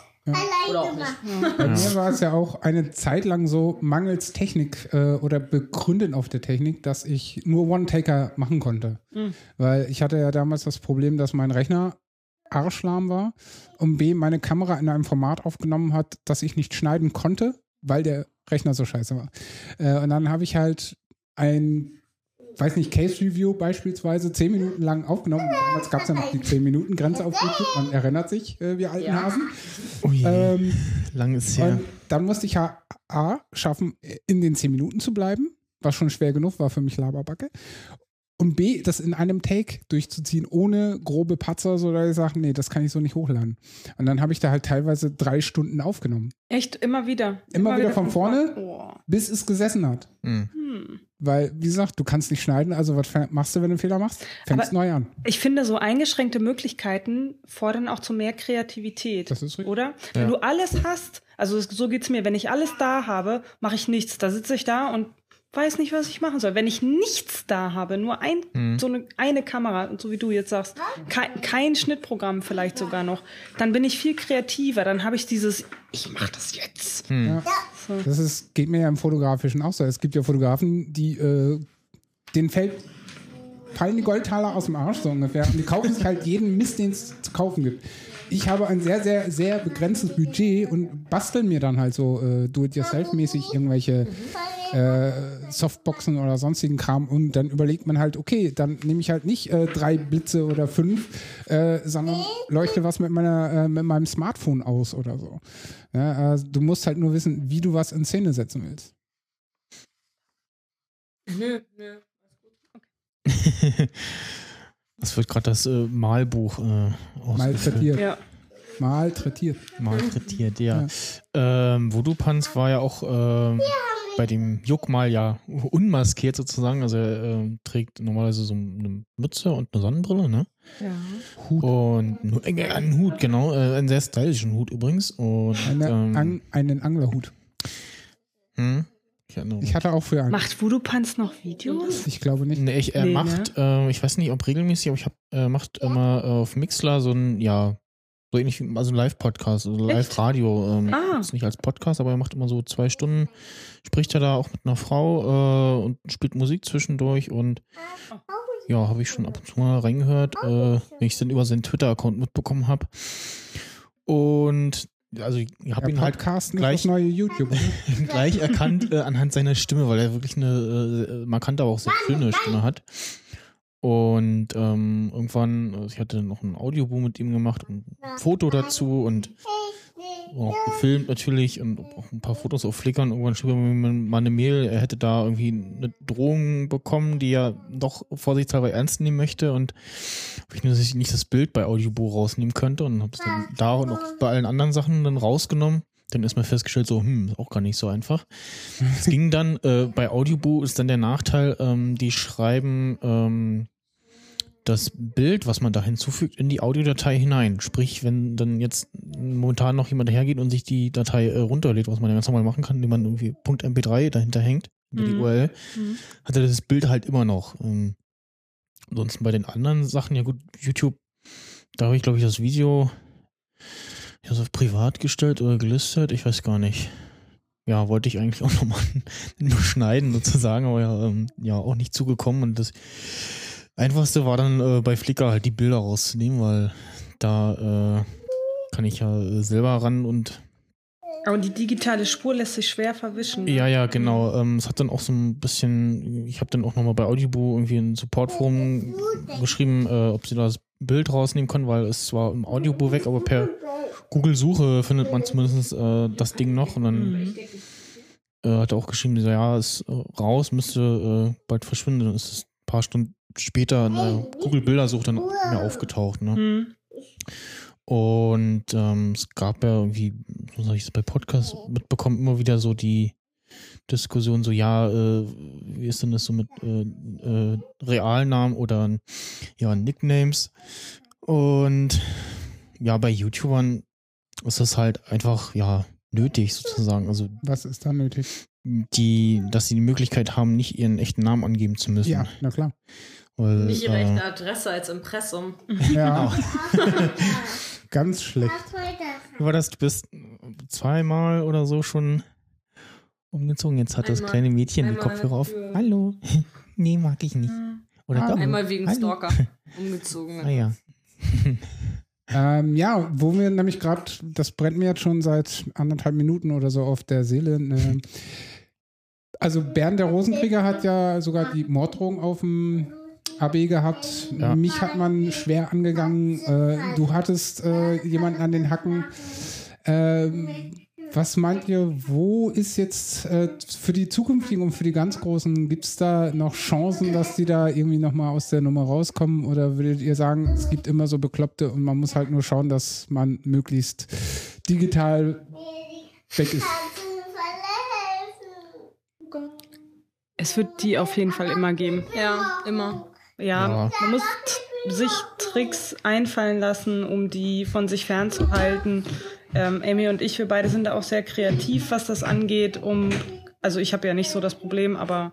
Oder auch nicht. Bei mir war es ja auch eine Zeit lang so mangels Technik äh, oder begründet auf der Technik, dass ich nur One-Taker machen konnte. Weil ich hatte ja damals das Problem, dass mein Rechner arschlahm war und B, meine Kamera in einem Format aufgenommen hat, das ich nicht schneiden konnte, weil der Rechner so scheiße war. Äh, und dann habe ich halt ein weiß nicht, Case Review beispielsweise zehn Minuten lang aufgenommen. Damals gab es ja noch die 10 Minuten Grenze auf YouTube. Man erinnert sich, äh, wir alten Ja. Hasen. Oh je, Ähm, lang ist her. dann musste ich ja A, schaffen, in den 10 Minuten zu bleiben, was schon schwer genug war für mich Laberbacke. Und B, das in einem Take durchzuziehen, ohne grobe Patzer, so dass ich sage, nee, das kann ich so nicht hochladen. Und dann habe ich da halt teilweise drei Stunden aufgenommen, Echt, immer wieder. Immer wieder von vorne? Boah. bis es gesessen hat. Hm. Hm. Weil, wie gesagt, du kannst nicht schneiden, also was machst du, wenn du einen Fehler machst? Fängst Aber- neu an. Ich finde, so eingeschränkte Möglichkeiten fordern auch zu mehr Kreativität. Das ist richtig. Oder? Wenn du alles hast, also es- so geht's mir, wenn ich alles da habe, mache ich nichts. Da sitze ich da und weiß nicht, was ich machen soll. Wenn ich nichts da habe, nur ein, Mhm. so eine, eine Kamera, und so wie du jetzt sagst, kein, kein Schnittprogramm vielleicht sogar noch, dann bin ich viel kreativer. Dann habe ich dieses, ich mache das jetzt. Hm. Das ist, geht mir ja im Fotografischen auch so. Es gibt ja Fotografen, die äh, denen fällt, fallen die Goldtaler aus dem Arsch so ungefähr. Und die kaufen sich halt jeden Mist, den es zu kaufen gibt. Ich habe ein sehr, sehr, sehr begrenztes Budget und basteln mir dann halt so äh, do-it-yourself-mäßig irgendwelche äh, Softboxen oder sonstigen Kram und dann überlegt man halt, okay, dann nehme ich halt nicht äh, drei Blitze oder fünf, äh, sondern leuchte was mit meiner äh, mit meinem Smartphone aus oder so. Ja, äh, du musst halt nur wissen, wie du was in Szene setzen willst. Nö, nö. Das wird gerade das äh, Malbuch äh. Malträtiert. Ja. Malträtiert. Malträtiert, ja. Ähm, Voodoo Panz war ja auch ähm, bei dem Juckmal ja unmaskiert sozusagen. Also er ähm, trägt normalerweise so eine Mütze und eine Sonnenbrille, ne? ja. Und nu- äh, einen Hut, genau. Äh, einen sehr stylischen Hut übrigens. Und Eine, ähm, Ang, einen Anglerhut. hm? Ich, hatte auch für einen. Macht Voodoo Pants noch Videos? Ich glaube nicht. Nee, ich, er Nee, macht, äh, ich weiß nicht, ob regelmäßig, aber ich hab, er macht immer äh, auf Mixler so ein, ja, so ähnlich wie, also ein Live-Podcast, also? Live-Radio. Ähm, Ah. Ist nicht als Podcast, aber er macht immer so zwei Stunden, spricht er da auch mit einer Frau äh, und spielt Musik zwischendurch und ja, habe ich schon ab und zu mal reingehört, äh, wenn ich es dann über seinen Twitter-Account mitbekommen habe. Und also ich habe ihn halt gleich- neue YouTube. gleich erkannt äh, anhand seiner Stimme, weil er wirklich eine äh, markante, aber auch sehr schöne Stimme hat. Und ähm, irgendwann, also ich hatte noch ein Audioboom mit ihm gemacht und ein Foto dazu und auch gefilmt natürlich und auch ein paar Fotos auf Flickr und irgendwann schrieb er mir mal eine Mail, er hätte da irgendwie eine Drohung bekommen, die er doch vorsichtshalber ernst nehmen möchte und ob ich nur nicht das Bild bei Audiobo rausnehmen könnte und habe es dann da und auch bei allen anderen Sachen dann rausgenommen. Dann ist mir festgestellt, so, hm, ist auch gar nicht so einfach. Es ging dann, äh, bei Audiobo ist dann der Nachteil, ähm, die schreiben ähm, das Bild, was man da hinzufügt, in die Audiodatei hinein. Sprich, wenn dann jetzt momentan noch jemand hergeht und sich die Datei äh, runterlädt, was man ja ganz normal machen kann, indem man irgendwie .mp3 dahinter hängt, über die Mhm. URL, Mhm. hat er das Bild halt immer noch. Ähm, ansonsten bei den anderen Sachen, ja gut, YouTube, da habe ich glaube ich das Video ja, so privat gestellt oder gelistet, ich weiß gar nicht. Ja, wollte ich eigentlich auch nochmal nur schneiden sozusagen, aber ja, ähm, ja, auch nicht zugekommen und das Einfachste war dann äh, bei Flickr halt die Bilder rauszunehmen, weil da äh, kann ich ja selber ran und Aber die digitale Spur lässt sich schwer verwischen. ne? Ja, ja, genau. Ähm, es hat dann auch so ein bisschen, ich habe dann auch nochmal bei Audible irgendwie ein Supportforum geschrieben, äh, ob sie da das Bild rausnehmen können, weil es zwar im Audiobook weg, aber per Google-Suche findet man zumindest äh, das Ding noch und dann äh, hat er auch geschrieben, so, ja, ist äh, raus, müsste äh, bald verschwinden. Dann ist es ein paar Stunden später in der Google-Bildersuche dann mehr aufgetaucht. Ne? Mhm. Und ähm, es gab ja irgendwie, was habe ich das bei Podcasts mitbekommen, immer wieder so die Diskussion, so ja, äh, wie ist denn das so mit äh, äh, Realnamen oder ja, Nicknames? Und ja, bei YouTubern ist das halt einfach, ja, nötig sozusagen. Also Was ist da nötig? die, dass sie die Möglichkeit haben, nicht ihren echten Namen angeben zu müssen. Ja, na klar. Weil, Nicht ihre äh, echte Adresse als Impressum. Ja. Ganz schlecht. Wie war das? Du bist zweimal oder so schon umgezogen. Jetzt hat das Einmal- kleine Mädchen die Kopfhörer auf. für- Hallo. nee, mag ich nicht. Oder Hallo. doch? Einmal wegen Hallo. Stalker umgezogen. Ah ja. Ähm, ja, wo wir nämlich gerade, das brennt mir jetzt schon seit anderthalb Minuten oder so auf der Seele. Ne, also Bernd der Rosenkrieger hat ja sogar die Morddrohung auf dem AB gehabt. Ja. Mich hat man schwer angegangen. Äh, du hattest äh, jemanden an den Hacken. Ähm, was meint ihr, wo ist jetzt äh, für die zukünftigen und für die ganz Großen, gibt es da noch Chancen, dass die da irgendwie nochmal aus der Nummer rauskommen? Oder würdet ihr sagen, es gibt immer so Bekloppte und man muss halt nur schauen, dass man möglichst digital weg ist? Es wird die auf jeden Fall immer geben. Ja, immer. Ja, Ja. man muss sich Tricks einfallen lassen, um die von sich fernzuhalten. Ähm, Amy und ich, wir beide sind da auch sehr kreativ, was das angeht. Um, also ich habe ja nicht so das Problem, aber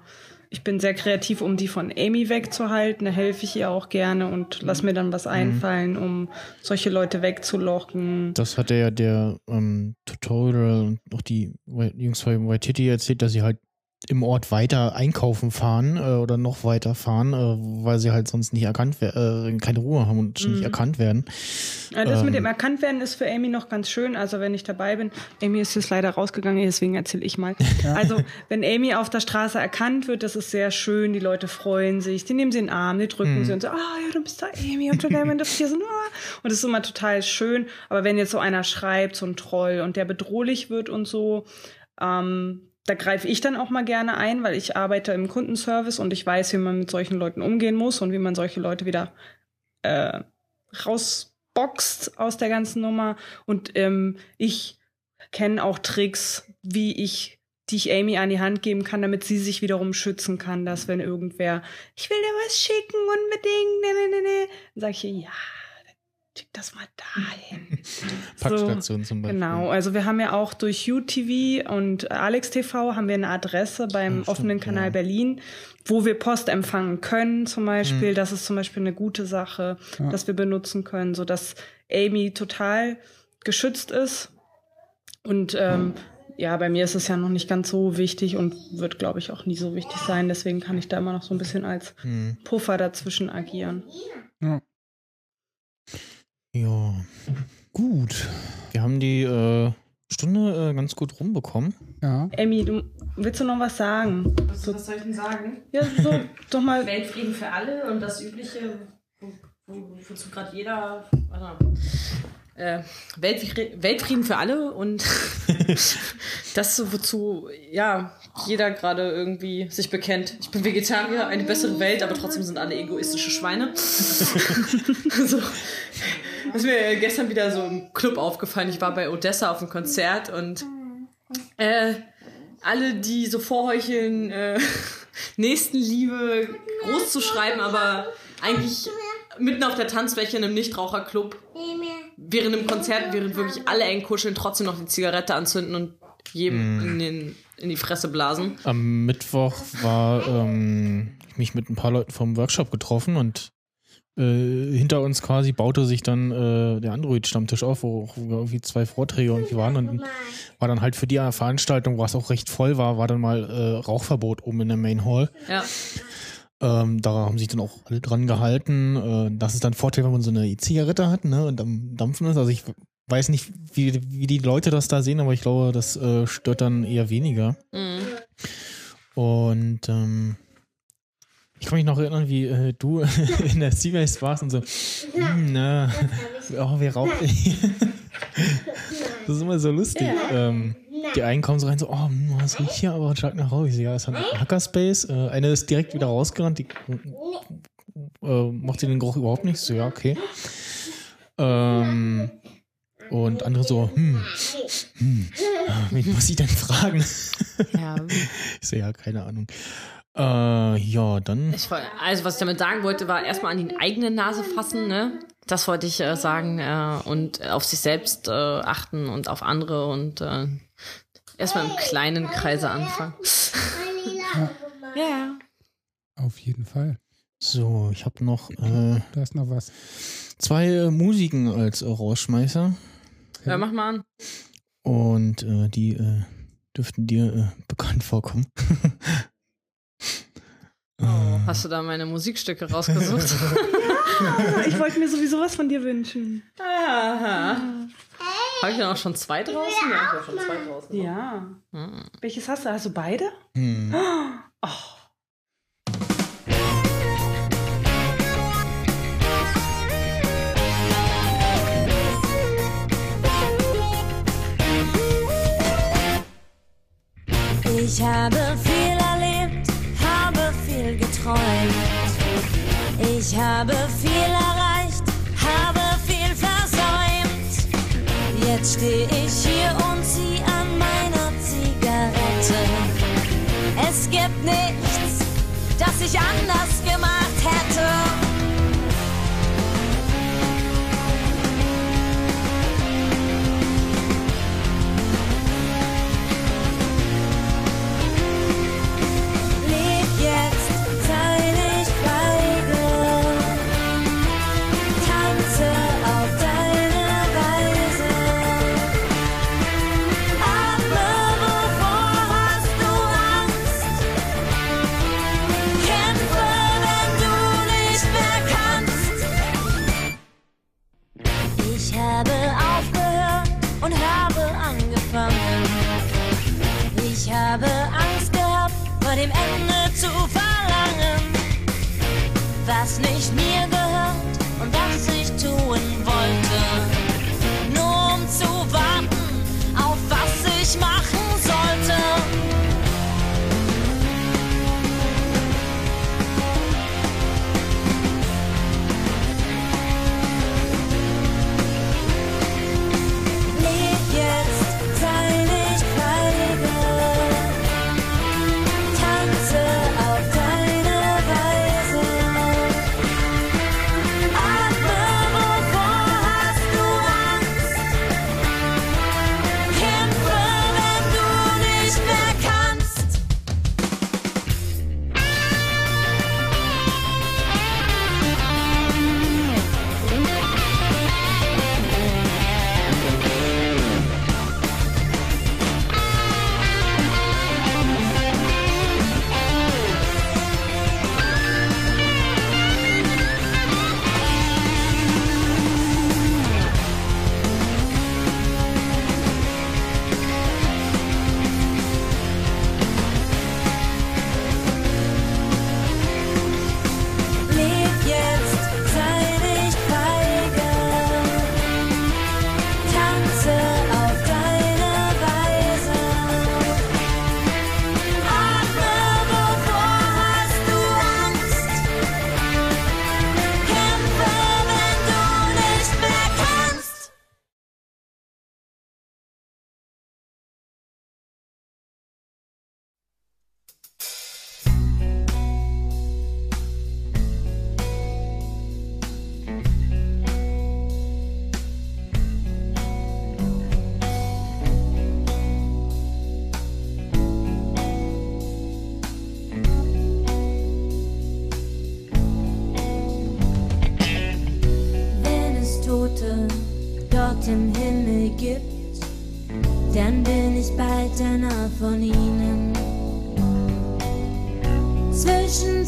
ich bin sehr kreativ, um die von Amy wegzuhalten. Da helfe ich ihr auch gerne und lass mir dann was einfallen, um solche Leute wegzulocken. Das hat ja der ähm, Tutorial und auch die Jungs von Waititi erzählt, dass sie halt im Ort weiter einkaufen fahren äh, oder noch weiter fahren, äh, weil sie halt sonst nicht erkannt werden, äh, keine Ruhe haben und nicht erkannt werden. Ja, das Ähm. mit dem Erkanntwerden ist für Amy noch ganz schön. Also wenn ich dabei bin, Amy ist jetzt leider rausgegangen, deswegen erzähle ich mal. Also wenn Amy auf der Straße erkannt wird, das ist sehr schön. Die Leute freuen sich, die nehmen sie in den Arm, die drücken sie und so, ah ja, du bist da Amy und du das hier so, ah. und das ist immer total schön. Aber wenn jetzt so einer schreibt, so ein Troll und der bedrohlich wird und so, ähm, da greife ich dann auch mal gerne ein, weil ich arbeite im Kundenservice und ich weiß, wie man mit solchen Leuten umgehen muss und wie man solche Leute wieder äh, rausboxt aus der ganzen Nummer. Und ähm, ich kenne auch Tricks, wie ich die ich Amy an die Hand geben kann, damit sie sich wiederum schützen kann, dass wenn irgendwer, ich will dir was schicken, unbedingt, ne, ne, ne, ne, dann sage ich ja, schick das mal dahin. Packstation zum Beispiel. Genau, also wir haben ja auch durch UTV und Alex TV haben wir eine Adresse beim Ah, stimmt, offenen Kanal ja. Berlin, wo wir Post empfangen können zum Beispiel. Mhm. Das ist zum Beispiel eine gute Sache, Ja. dass wir benutzen können, so dass Amy total geschützt ist. Und ähm, ja, bei mir ist es ja noch nicht ganz so wichtig und wird, glaube ich, auch nie so wichtig sein. Deswegen kann ich da immer noch so ein bisschen als Hm. Puffer dazwischen agieren. Ja. Ja, gut. Wir haben die äh, Stunde äh, ganz gut rumbekommen. Ja. Amy, du willst du noch was sagen? Was, was soll ich denn sagen? Ja, so, doch mal. Weltfrieden für alle und das Übliche, wo, wo, wozu gerade jeder. Warte mal. Äh, Weltfrieden, Weltfrieden für alle und das, wozu ja jeder gerade irgendwie sich bekennt. Ich bin Vegetarier, eine bessere Welt, aber trotzdem sind alle egoistische Schweine. so. Das ist mir gestern wieder so im Club aufgefallen. Ich war bei Odessa auf einem Konzert und äh, alle, die so vorheucheln, äh, Nächstenliebe groß zu schreiben, aber eigentlich mitten auf der Tanzfläche in einem Nichtraucherclub während einem Konzert, während wirklich alle eng kuscheln, trotzdem noch die Zigarette anzünden und jedem in, den, in die Fresse blasen. Am Mittwoch war ähm, ich mich mit ein paar Leuten vom Workshop getroffen und äh, hinter uns quasi baute sich dann äh, der Android-Stammtisch auf, wo auch irgendwie zwei Vorträge irgendwie waren und war dann halt für die Veranstaltung, was auch recht voll war, war dann mal äh, Rauchverbot oben in der Main Hall. Ja. Ähm, da haben sich dann auch alle dran gehalten. Äh, das ist dann Vorteil, wenn man so eine E-Zigarette hat ne, und am Dampfen ist. Also ich weiß nicht, wie, wie die Leute das da sehen, aber ich glaube, das äh, stört dann eher weniger. Mhm. Und ähm, ich kann mich noch erinnern, wie äh, du in der Seabase warst und so, hm, na, oh, wer raucht Das ist immer so lustig. Ähm, die einen kommen so rein, so, oh, hm, was riecht hier aber stark nach Rauch. Ich so, ja, es hat einen Hackerspace. Äh, eine ist direkt wieder rausgerannt, die äh, mochte den Geruch überhaupt nicht. So, ja, okay. Ähm, und andere so, hm, hm, wen muss ich denn fragen? Ja. Ich so, ja, keine Ahnung. Äh, ja, dann. Ich, also was ich damit sagen wollte, war erstmal an die eigene Nase fassen, ne? Das wollte ich äh, sagen äh, und auf sich selbst äh, achten und auf andere und äh, erstmal im kleinen Kreise anfangen. Ja. Auf jeden Fall. So, ich habe noch äh, Da ist noch was. zwei äh, Musiken als äh, Rausschmeißer. Ja, mach mal an. Und äh, die äh, dürften dir äh, bekannt vorkommen. Oh, hast du da meine Musikstücke rausgesucht? Ich wollte mir sowieso was von dir wünschen. Aha. Habe ich dann auch schon zwei draußen? Ja, ich habe schon zwei draußen. Ja. Hm. Welches hast du? Hast du beide? Hm. Oh. Ich habe viel geträumt. Ich habe viel erreicht, habe viel versäumt. Jetzt stehe ich hier und zieh an meiner Zigarette. Es gibt nichts, das ich anders gemacht dem Ende zu verlangen. Was nicht mir gehört seltener von ihnen. Zwischen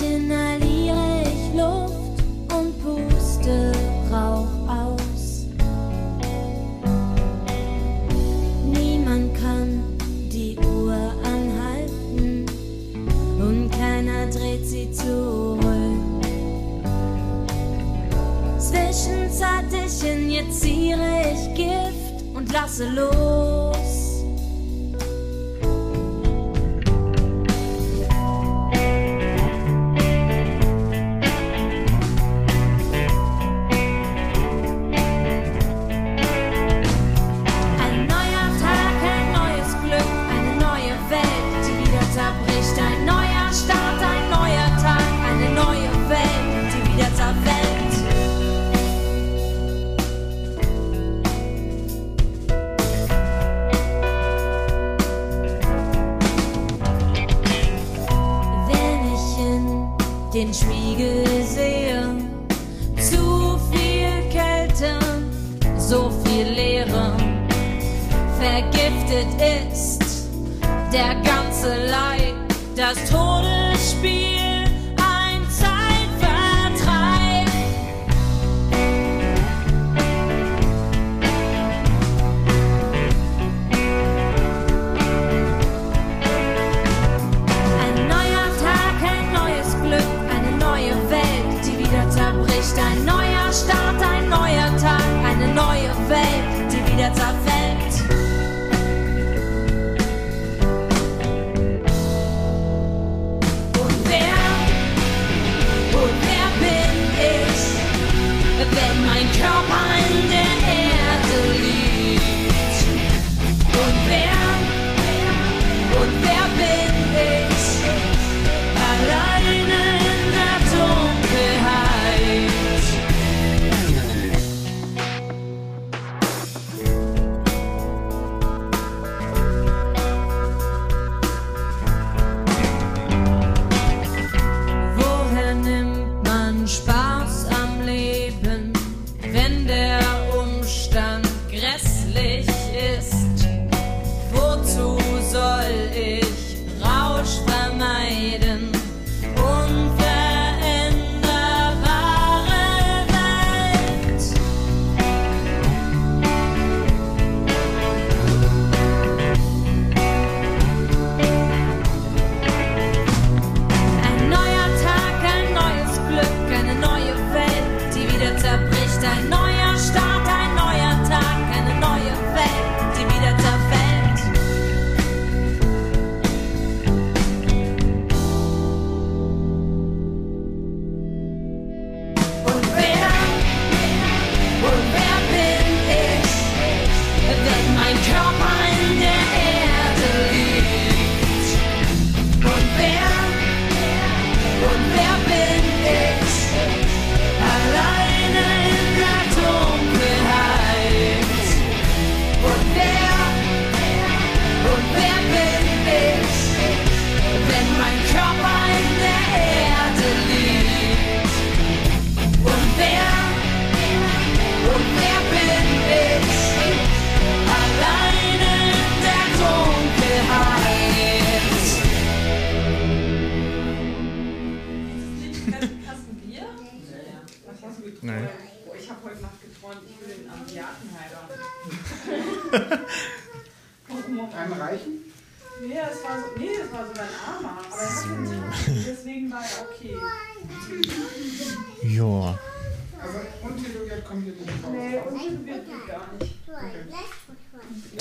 inhaliere ich Luft und puste Rauch aus. Niemand kann die Uhr anhalten und keiner dreht sie zurück. Zwischen Zerrtischen ich Gift und lasse los.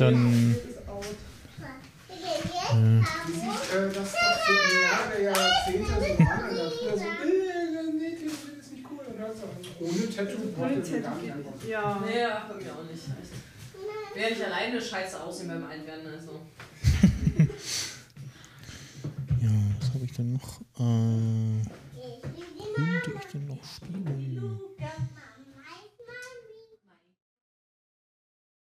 dann. Ja. Ohne Tattoo? Ohne Tattoo. Ja. Nee, ja, bei mir auch nicht. Echt. Wäre ich alleine scheiße aussehen beim Einwerden, also. ja, was habe ich denn noch? Äh, ich denn noch spielen?